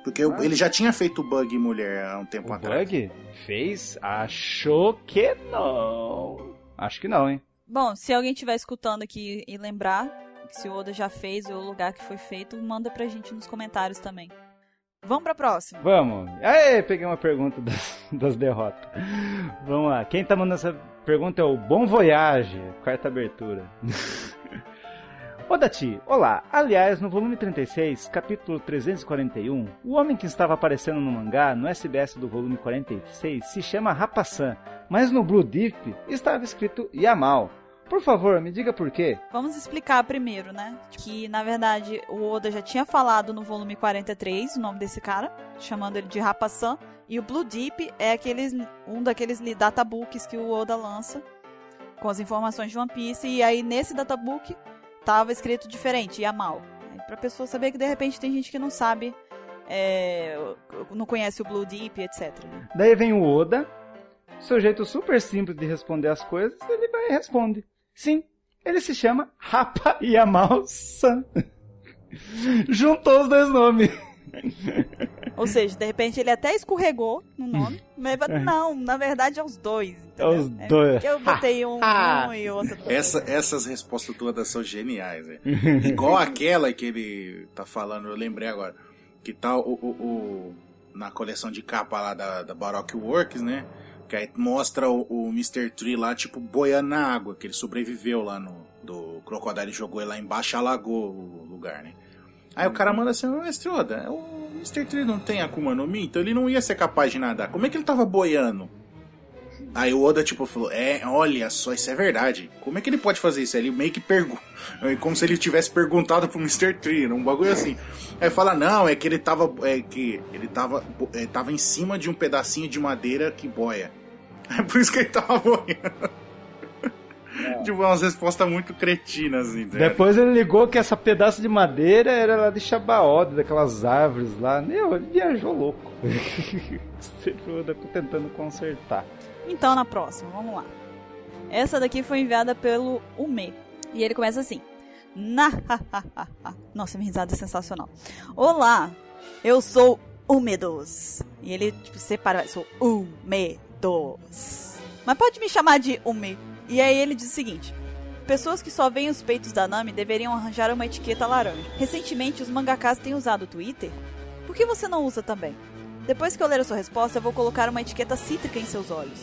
Porque eu- ele já tinha feito bug mulher há um tempo O atrás. Bug fez? Achou que não. Acho que não, hein? Bom, se alguém estiver escutando aqui e lembrar que se o Oda já fez ou o lugar que foi feito, manda pra gente nos comentários também. Vamos pra próxima. Vamos. Aê, peguei uma pergunta das, das derrotas. Vamos lá. Quem tá mandando essa pergunta é o Bom Voyage, quarta abertura. Ô Dati, olá. Aliás, no volume 36, capítulo 341, o homem que estava aparecendo no mangá, no SBS do volume 46, se chama Rapasan, mas no Blue Deep estava escrito Yamal. Por favor, me diga por quê. Vamos explicar primeiro, né? Que na verdade o Oda já tinha falado no volume 43 o nome desse cara, chamando ele de Rapasan. E o Blue Deep é aqueles, um daqueles databooks que o Oda lança com as informações de One Piece. E aí nesse databook tava escrito diferente, Yamal. Pra pessoa saber que de repente tem gente que não sabe, é, não conhece o Blue Deep, etc. Daí vem o Oda, seu jeito super simples de responder as coisas, ele vai e responde. Sim, ele se chama Rapa Yamal-san. Juntou os dois nomes. Ou seja, de repente ele até escorregou no nome, mas não, na verdade é os dois. É os entendeu? dois. porque eu botei um, um e outro. Essa, essas respostas todas são geniais, né? Igual aquela que ele tá falando, eu lembrei agora. Que tá o, o- o- na coleção de capa lá da, da Baroque Works, né? Que aí mostra o, o Mr. Tree lá, tipo, boiando na água, que ele sobreviveu lá no. Do Crocodile jogou ele lá embaixo e alagou o lugar, né? Aí o cara manda assim, Mestre Oda, o Mr. Tree não tem Akuma no Mi, então ele não ia ser capaz de nadar. Como é que ele tava boiando? Aí o Oda, tipo, falou: É, olha só, isso é verdade. Como é que ele pode fazer isso? Aí Ele meio que pergunta. Como se ele tivesse perguntado pro Mr. Tree, um bagulho assim. Aí fala: Não, é que ele tava. É que ele tava, é, tava em cima de um pedacinho de madeira que boia. É por isso que ele tava boiando. Tipo, umas respostas muito cretinas, assim. Depois ele ligou que essa pedaço de madeira era lá de Chabaode, daquelas árvores lá. Meu, ele viajou louco. Sempre tentando consertar. Então, na próxima, vamos lá. Essa daqui foi enviada pelo Ume. E ele começa assim. Na Nossa, minha risada é sensacional. Olá, eu sou Umedos. E ele, tipo, separa, sou Umedos. Mas pode me chamar de Ume. E aí ele diz o seguinte. Pessoas que só veem os peitos da Nami deveriam arranjar uma etiqueta laranja. Recentemente, os mangakas têm usado o Twitter. Por que você não usa também? Depois que eu ler a sua resposta, eu vou colocar uma etiqueta cítrica em seus olhos.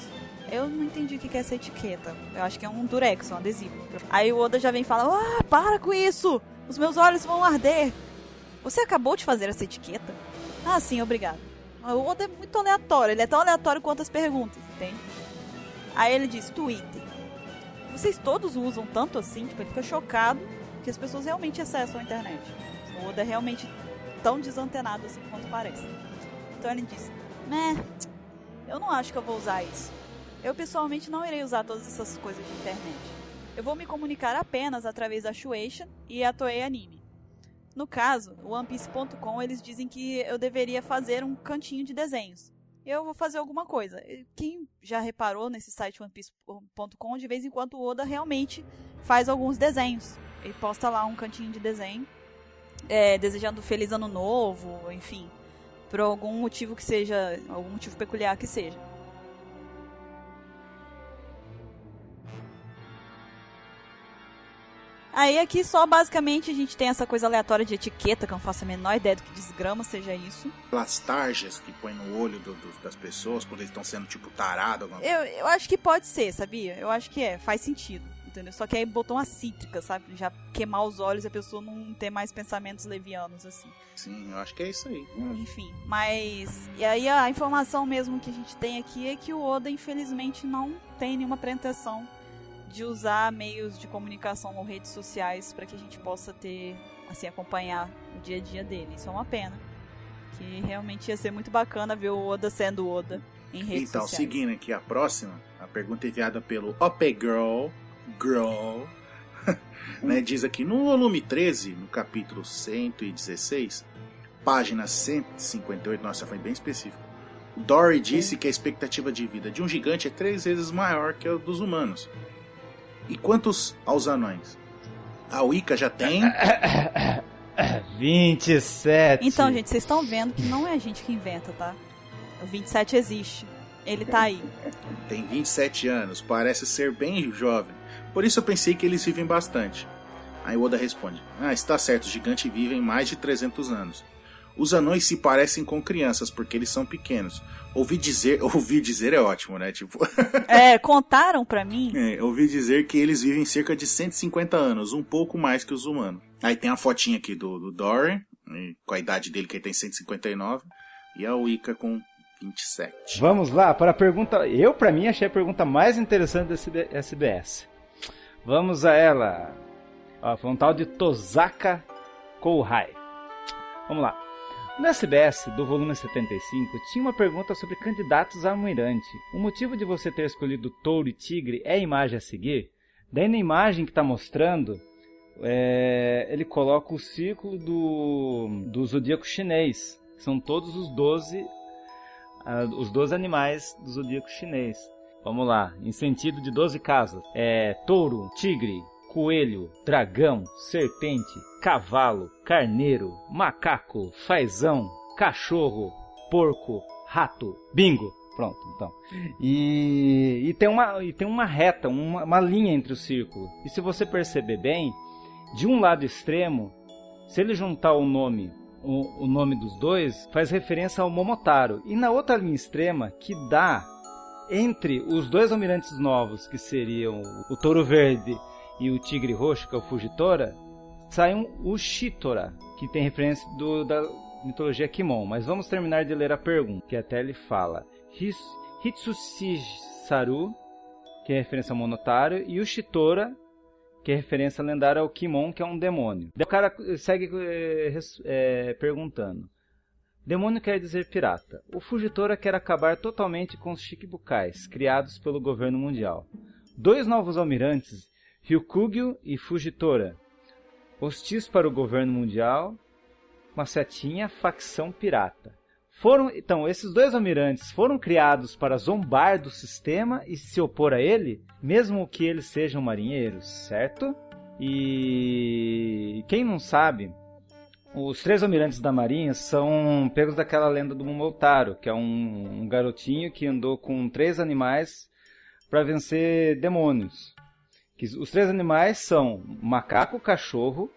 Eu não entendi o que é essa etiqueta. Eu acho que é um durex, um adesivo. Aí o Oda já vem e fala: Ah, para com isso! Os meus olhos vão arder! Você acabou de fazer essa etiqueta? Ah, sim, obrigado. O Oda é muito aleatório, ele é tão aleatório quanto as perguntas, entende? Aí ele diz: Twitter. Vocês todos usam tanto assim? Tipo, ele fica chocado que as pessoas realmente acessam a internet. O Oda é realmente tão desantenado assim quanto parece. Então ele diz: Né, eu não acho que eu vou usar isso. Eu pessoalmente não irei usar todas essas coisas de internet. Eu vou me comunicar apenas através da Shueisha e a Toei Anime. No caso, o OnePiece.com eles dizem que eu deveria fazer um cantinho de desenhos. Eu vou fazer alguma coisa. Quem já reparou nesse site OnePiece.com, de vez em quando o Oda realmente faz alguns desenhos. Ele posta lá um cantinho de desenho, é, desejando feliz ano novo, enfim, por algum motivo que seja, algum motivo peculiar que seja. Aí aqui só basicamente a gente tem essa coisa aleatória de etiqueta, que eu não faço a menor ideia do que desgrama seja isso. Aquelas tarjas que põe no olho do- do- das pessoas quando eles estão sendo, tipo, tarados. alguma Eu, eu acho que pode ser, sabia? Eu acho que é, faz sentido, entendeu? Só que aí botou uma cítrica, sabe? Já queimar os olhos e a pessoa não ter mais pensamentos levianos, assim. Sim, eu acho que é isso aí. Enfim, mas. E aí a informação mesmo que a gente tem aqui é que o Oda, infelizmente, não tem nenhuma pretensão de usar meios de comunicação ou redes sociais para que a gente possa ter, assim, acompanhar o dia a dia dele. Isso é uma pena. Que realmente ia ser muito bacana ver o Oda sendo Oda em redes Então, sociais. seguindo aqui a próxima, a pergunta enviada pelo OP Girl, Girl, né, diz aqui, no volume 13, no capítulo 116, página 158, nossa, foi bem específico, Dory disse que a expectativa de vida de um gigante é três vezes maior que a dos humanos. E quantos aos anões? A Wicca já tem... 27. Então, gente, vocês estão vendo que não é a gente que inventa, tá? O 27 existe. Ele tá aí. Tem 27 anos, parece ser bem jovem. Por isso eu pensei que eles vivem bastante. Aí Oda responde: Ah, está certo, os gigantes vivem mais de 300 anos. Os anões se parecem com crianças porque eles são pequenos. Ouvi dizer, ouvi dizer é ótimo, né? Tipo, É, contaram pra mim. é, ouvi dizer que eles vivem cerca de 150 anos, um pouco mais que os humanos. Aí tem a fotinha aqui do, do Dory, com a idade dele que ele tem 159, e a Wicca com 27. Vamos lá para a pergunta. Eu, para mim, achei a pergunta mais interessante desse SBS. Vamos a ela. Ó, foi um tal de Tozaka Kouhai. Vamos lá. No SBS do volume 75 tinha uma pergunta sobre candidatos a almirante. O motivo de você ter escolhido touro e tigre é a imagem a seguir? Daí na imagem que está mostrando, é, ele coloca o círculo do, do zodíaco chinês. São todos os 12, uh, os 12 animais do zodíaco chinês. Vamos lá, em sentido de 12 casas. É touro, tigre, coelho, dragão, serpente, cavalo, carneiro, macaco, fazão, cachorro, porco, rato, bingo. Pronto, então. E, e, tem, uma, e tem uma reta, uma, uma linha entre o círculo. E se você perceber bem, de um lado extremo, se ele juntar o nome, o, o nome dos dois, faz referência ao Momotaro. E na outra linha extrema, que dá entre os dois almirantes novos, que seriam o Touro Verde e o Tigre Roxo, que é o Fujitora, sai um Ushitora, que tem referência do, da mitologia Kimon. Mas vamos terminar de ler a pergunta, que até ele fala. Hitsushi-saru, que é referência ao Monotaro, e o Shitora, que é referência lendária ao Kimon, que é um demônio. O cara segue é, é, perguntando. Demônio quer dizer pirata. O Fugitora quer acabar totalmente com os Shikibukais, criados pelo governo mundial. Dois novos almirantes, Ryukugyu e Fugitora, hostis para o governo mundial, uma setinha facção pirata. Foram, então, esses dois almirantes foram criados para zombar do sistema e se opor a ele, mesmo que eles sejam marinheiros, certo? E quem não sabe, os três almirantes da marinha são pegos daquela lenda do Momotaro, que é um, um garotinho que andou com três animais para vencer demônios. Que os três animais são macaco, cachorro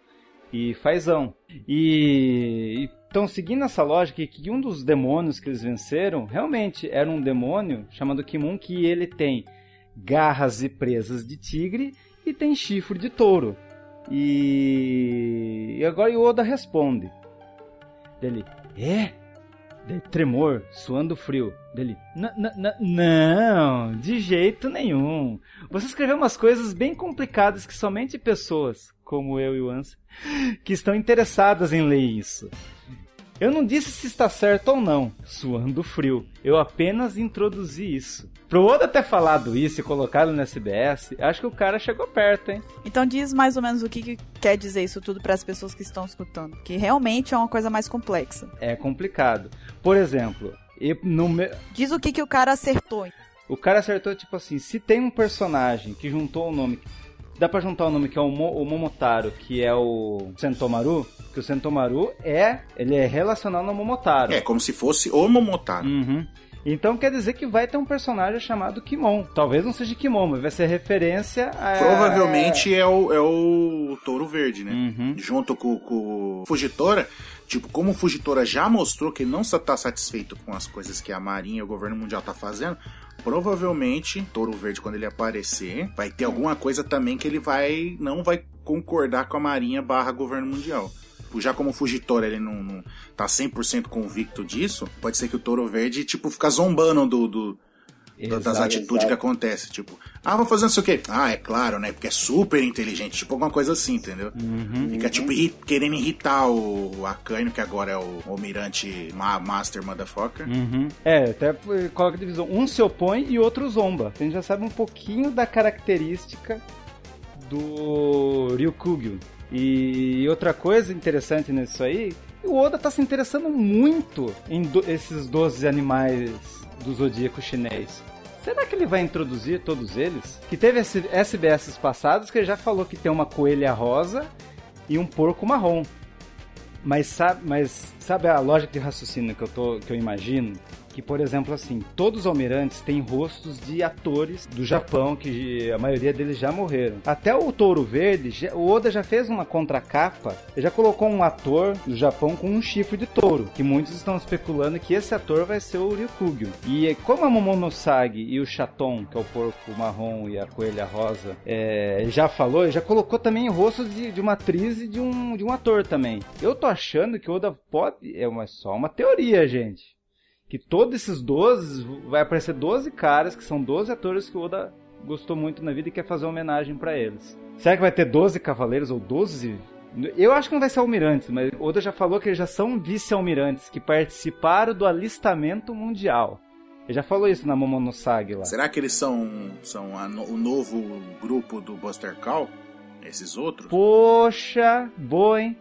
e fazão. E, então, seguindo essa lógica, que um dos demônios que eles venceram realmente era um demônio chamado Kimun, que ele tem garras e presas de tigre e tem chifre de touro. E, e agora Yoda responde. Dele, é? Tremor, suando frio. Dele, não, de jeito nenhum. Você escreveu umas coisas bem complicadas que somente pessoas como eu e o Anse, que estão interessadas em ler isso. Eu não disse se está certo ou não, suando frio. Eu apenas introduzi isso. Pro Oda ter falado isso e colocado no SBS, acho que o cara chegou perto, hein? Então diz mais ou menos o que, que quer dizer isso tudo para as pessoas que estão escutando. Que realmente é uma coisa mais complexa. É complicado. Por exemplo, no me... diz o que, que o cara acertou. O cara acertou, tipo assim, se tem um personagem que juntou o nome dá pra juntar o nome que é o, Mo, o Momotaro, que é o Sentomaru, que o Sentomaru é, ele é relacionado ao Momotaro. É, como se fosse o Momotaro. Uhum. Então quer dizer que vai ter um personagem chamado Kimon. Talvez não seja Kimon, mas vai ser referência a. Provavelmente é o, é o Touro Verde, né? Uhum. Junto com, com o Fugitora. Tipo, como o Fugitora já mostrou que não está satisfeito com as coisas que a Marinha e o governo mundial tá fazendo, provavelmente Touro Verde, quando ele aparecer, vai ter alguma coisa também que ele vai não vai concordar com a Marinha barra governo mundial. Já como o Fugitora ele não, não tá 100% convicto disso, pode ser que o Touro Verde, tipo, fica zombando do, do Exato, das atitudes exato. que acontecem. Tipo, ah, vou fazer não sei o quê. Ah, é claro, né? Porque é super inteligente. Tipo, alguma coisa assim, entendeu? Uhum, Fica, uhum. tipo, irri querendo irritar o Akainu, que agora é o almirante ma Master Motherfucker. Uhum. É, até coloca a divisão. Um se opõe e outro zomba. A gente já sabe um pouquinho da característica do Ryukugyu. E outra coisa interessante nisso aí, o Oda tá se interessando muito em do esses 12 animais do zodíaco chinês. Será que ele vai introduzir todos eles? Que teve SBS passados que ele já falou que tem uma coelha rosa e um porco marrom. Mas sabe, mas sabe a lógica de raciocínio que eu, tô, que eu imagino? Que, por exemplo, assim, todos os almirantes têm rostos de atores do Japão, que a maioria deles já morreram. Até o Touro Verde, o Oda já fez uma contracapa, já colocou um ator do Japão com um chifre de touro, que muitos estão especulando que esse ator vai ser o Ryukugyu. E como a Momonosagi e o Chaton, que é o porco marrom e a coelha rosa, é, já falou, já colocou também rostos de, de uma atriz e de um, de um ator também. Eu tô achando que o Oda pode... É uma, só uma teoria, gente que todos esses 12 vai aparecer 12 caras que são 12 atores que o Oda gostou muito na vida e quer fazer uma homenagem para eles. Será que vai ter 12 cavaleiros ou 12 eu acho que não vai ser almirantes, mas Oda já falou que eles já são vice-almirantes que participaram do alistamento mundial. Ele já falou isso na Momonosagi lá. Será que eles são, são a, o novo grupo do Buster Call? Esses outros? Poxa, boa, hein?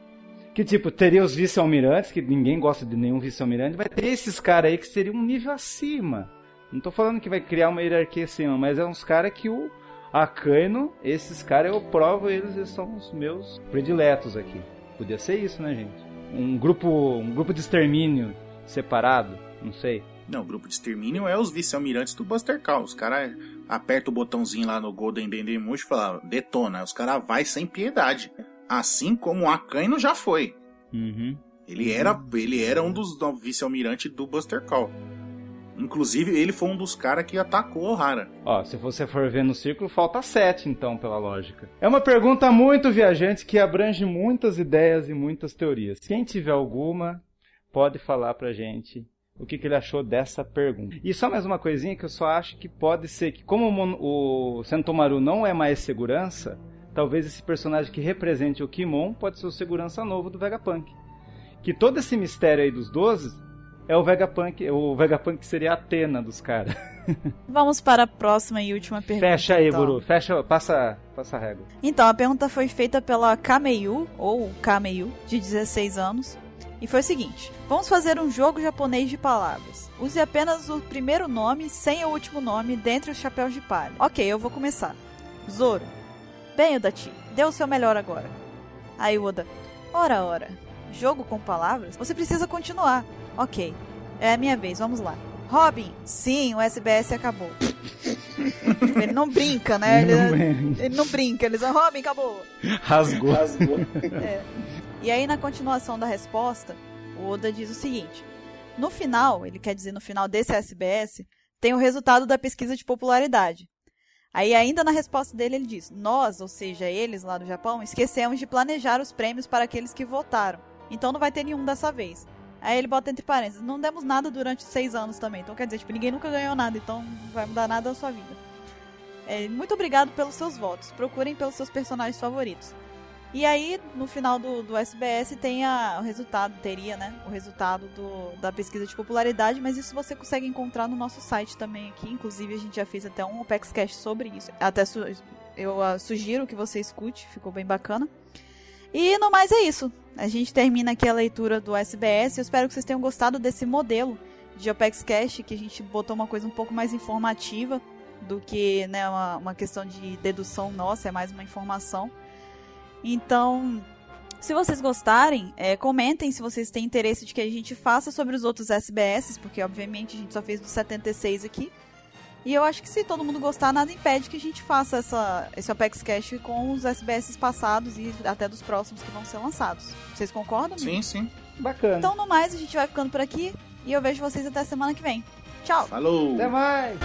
Que tipo, teria os vice-almirantes, que ninguém gosta de nenhum vice-almirante, vai ter esses caras aí que seriam um nível acima. Não tô falando que vai criar uma hierarquia acima, mas é uns caras que o Akaino, esses caras eu provo eles, eles são os meus prediletos aqui. Podia ser isso, né, gente? Um grupo, um grupo de extermínio separado, não sei. Não, o grupo de extermínio é os vice-almirantes do Buster Call. Os caras apertam o botãozinho lá no Golden Dendemush e falam, detona. Os caras vai sem piedade. Assim como o Akaino já foi. Uhum. Ele era, ele era um dos vice-almirantes do Buster Call. Inclusive, ele foi um dos caras que atacou o Ohara. Ó, se você for ver no círculo, falta sete, então, pela lógica. É uma pergunta muito viajante que abrange muitas ideias e muitas teorias. Quem tiver alguma, pode falar pra gente o que, que ele achou dessa pergunta. E só mais uma coisinha que eu só acho que pode ser que, como o, o Sentomaru não é mais segurança, talvez esse personagem que represente o Kimon pode ser o segurança novo do Vegapunk. Que todo esse mistério aí dos 12 é o Vegapunk, o Vegapunk seria a Atena dos caras. Vamos para a próxima e última pergunta. Fecha aí, então. Buru. Fecha, passa, passa a régua. Então, a pergunta foi feita pela Kameyu, ou Kameyu, de 16 anos. E foi o seguinte: Vamos fazer um jogo japonês de palavras. Use apenas o primeiro nome sem o último nome dentre os chapéus de palha. Ok, eu vou começar. Zoro. Bem, Odachi, dê o seu melhor agora. Aí Oda. Ora, ora. Jogo com palavras? Você precisa continuar. Ok. É a minha vez, vamos lá. Robin, sim, o SBS acabou. ele não brinca, né? Ele não, ele não brinca, ele diz, Robin, acabou. Rasgou. Rasgou. É. E aí, na continuação da resposta, o Oda diz o seguinte: no final, ele quer dizer no final desse SBS, tem o resultado da pesquisa de popularidade. Aí, ainda na resposta dele, ele diz: Nós, ou seja, eles lá do Japão, esquecemos de planejar os prêmios para aqueles que votaram. Então não vai ter nenhum dessa vez. Aí ele bota entre parênteses: Não demos nada durante seis anos também. Então quer dizer, tipo, ninguém nunca ganhou nada, então não vai mudar nada na sua vida. É, muito obrigado pelos seus votos. Procurem pelos seus personagens favoritos. E aí, no final do, do SBS, tem a, o resultado, teria, né? O resultado do, da pesquisa de popularidade, mas isso você consegue encontrar no nosso site também aqui. Inclusive, a gente já fez até um OpexCast sobre isso. Até su eu uh, sugiro que você escute, ficou bem bacana. E no mais é isso. A gente termina aqui a leitura do SBS. Eu espero que vocês tenham gostado desse modelo de OpexCast, que a gente botou uma coisa um pouco mais informativa do que né, uma, uma questão de dedução nossa, é mais uma informação. Então, se vocês gostarem, é, comentem se vocês têm interesse de que a gente faça sobre os outros SBS, porque obviamente a gente só fez do 76 aqui. E eu acho que se todo mundo gostar, nada impede que a gente faça essa, esse Apex Cash com os SBS passados e até dos próximos que vão ser lançados. Vocês concordam? Sim, sim. Bacana. Então, no mais, a gente vai ficando por aqui e eu vejo vocês até semana que vem. Tchau! Falou! Até mais!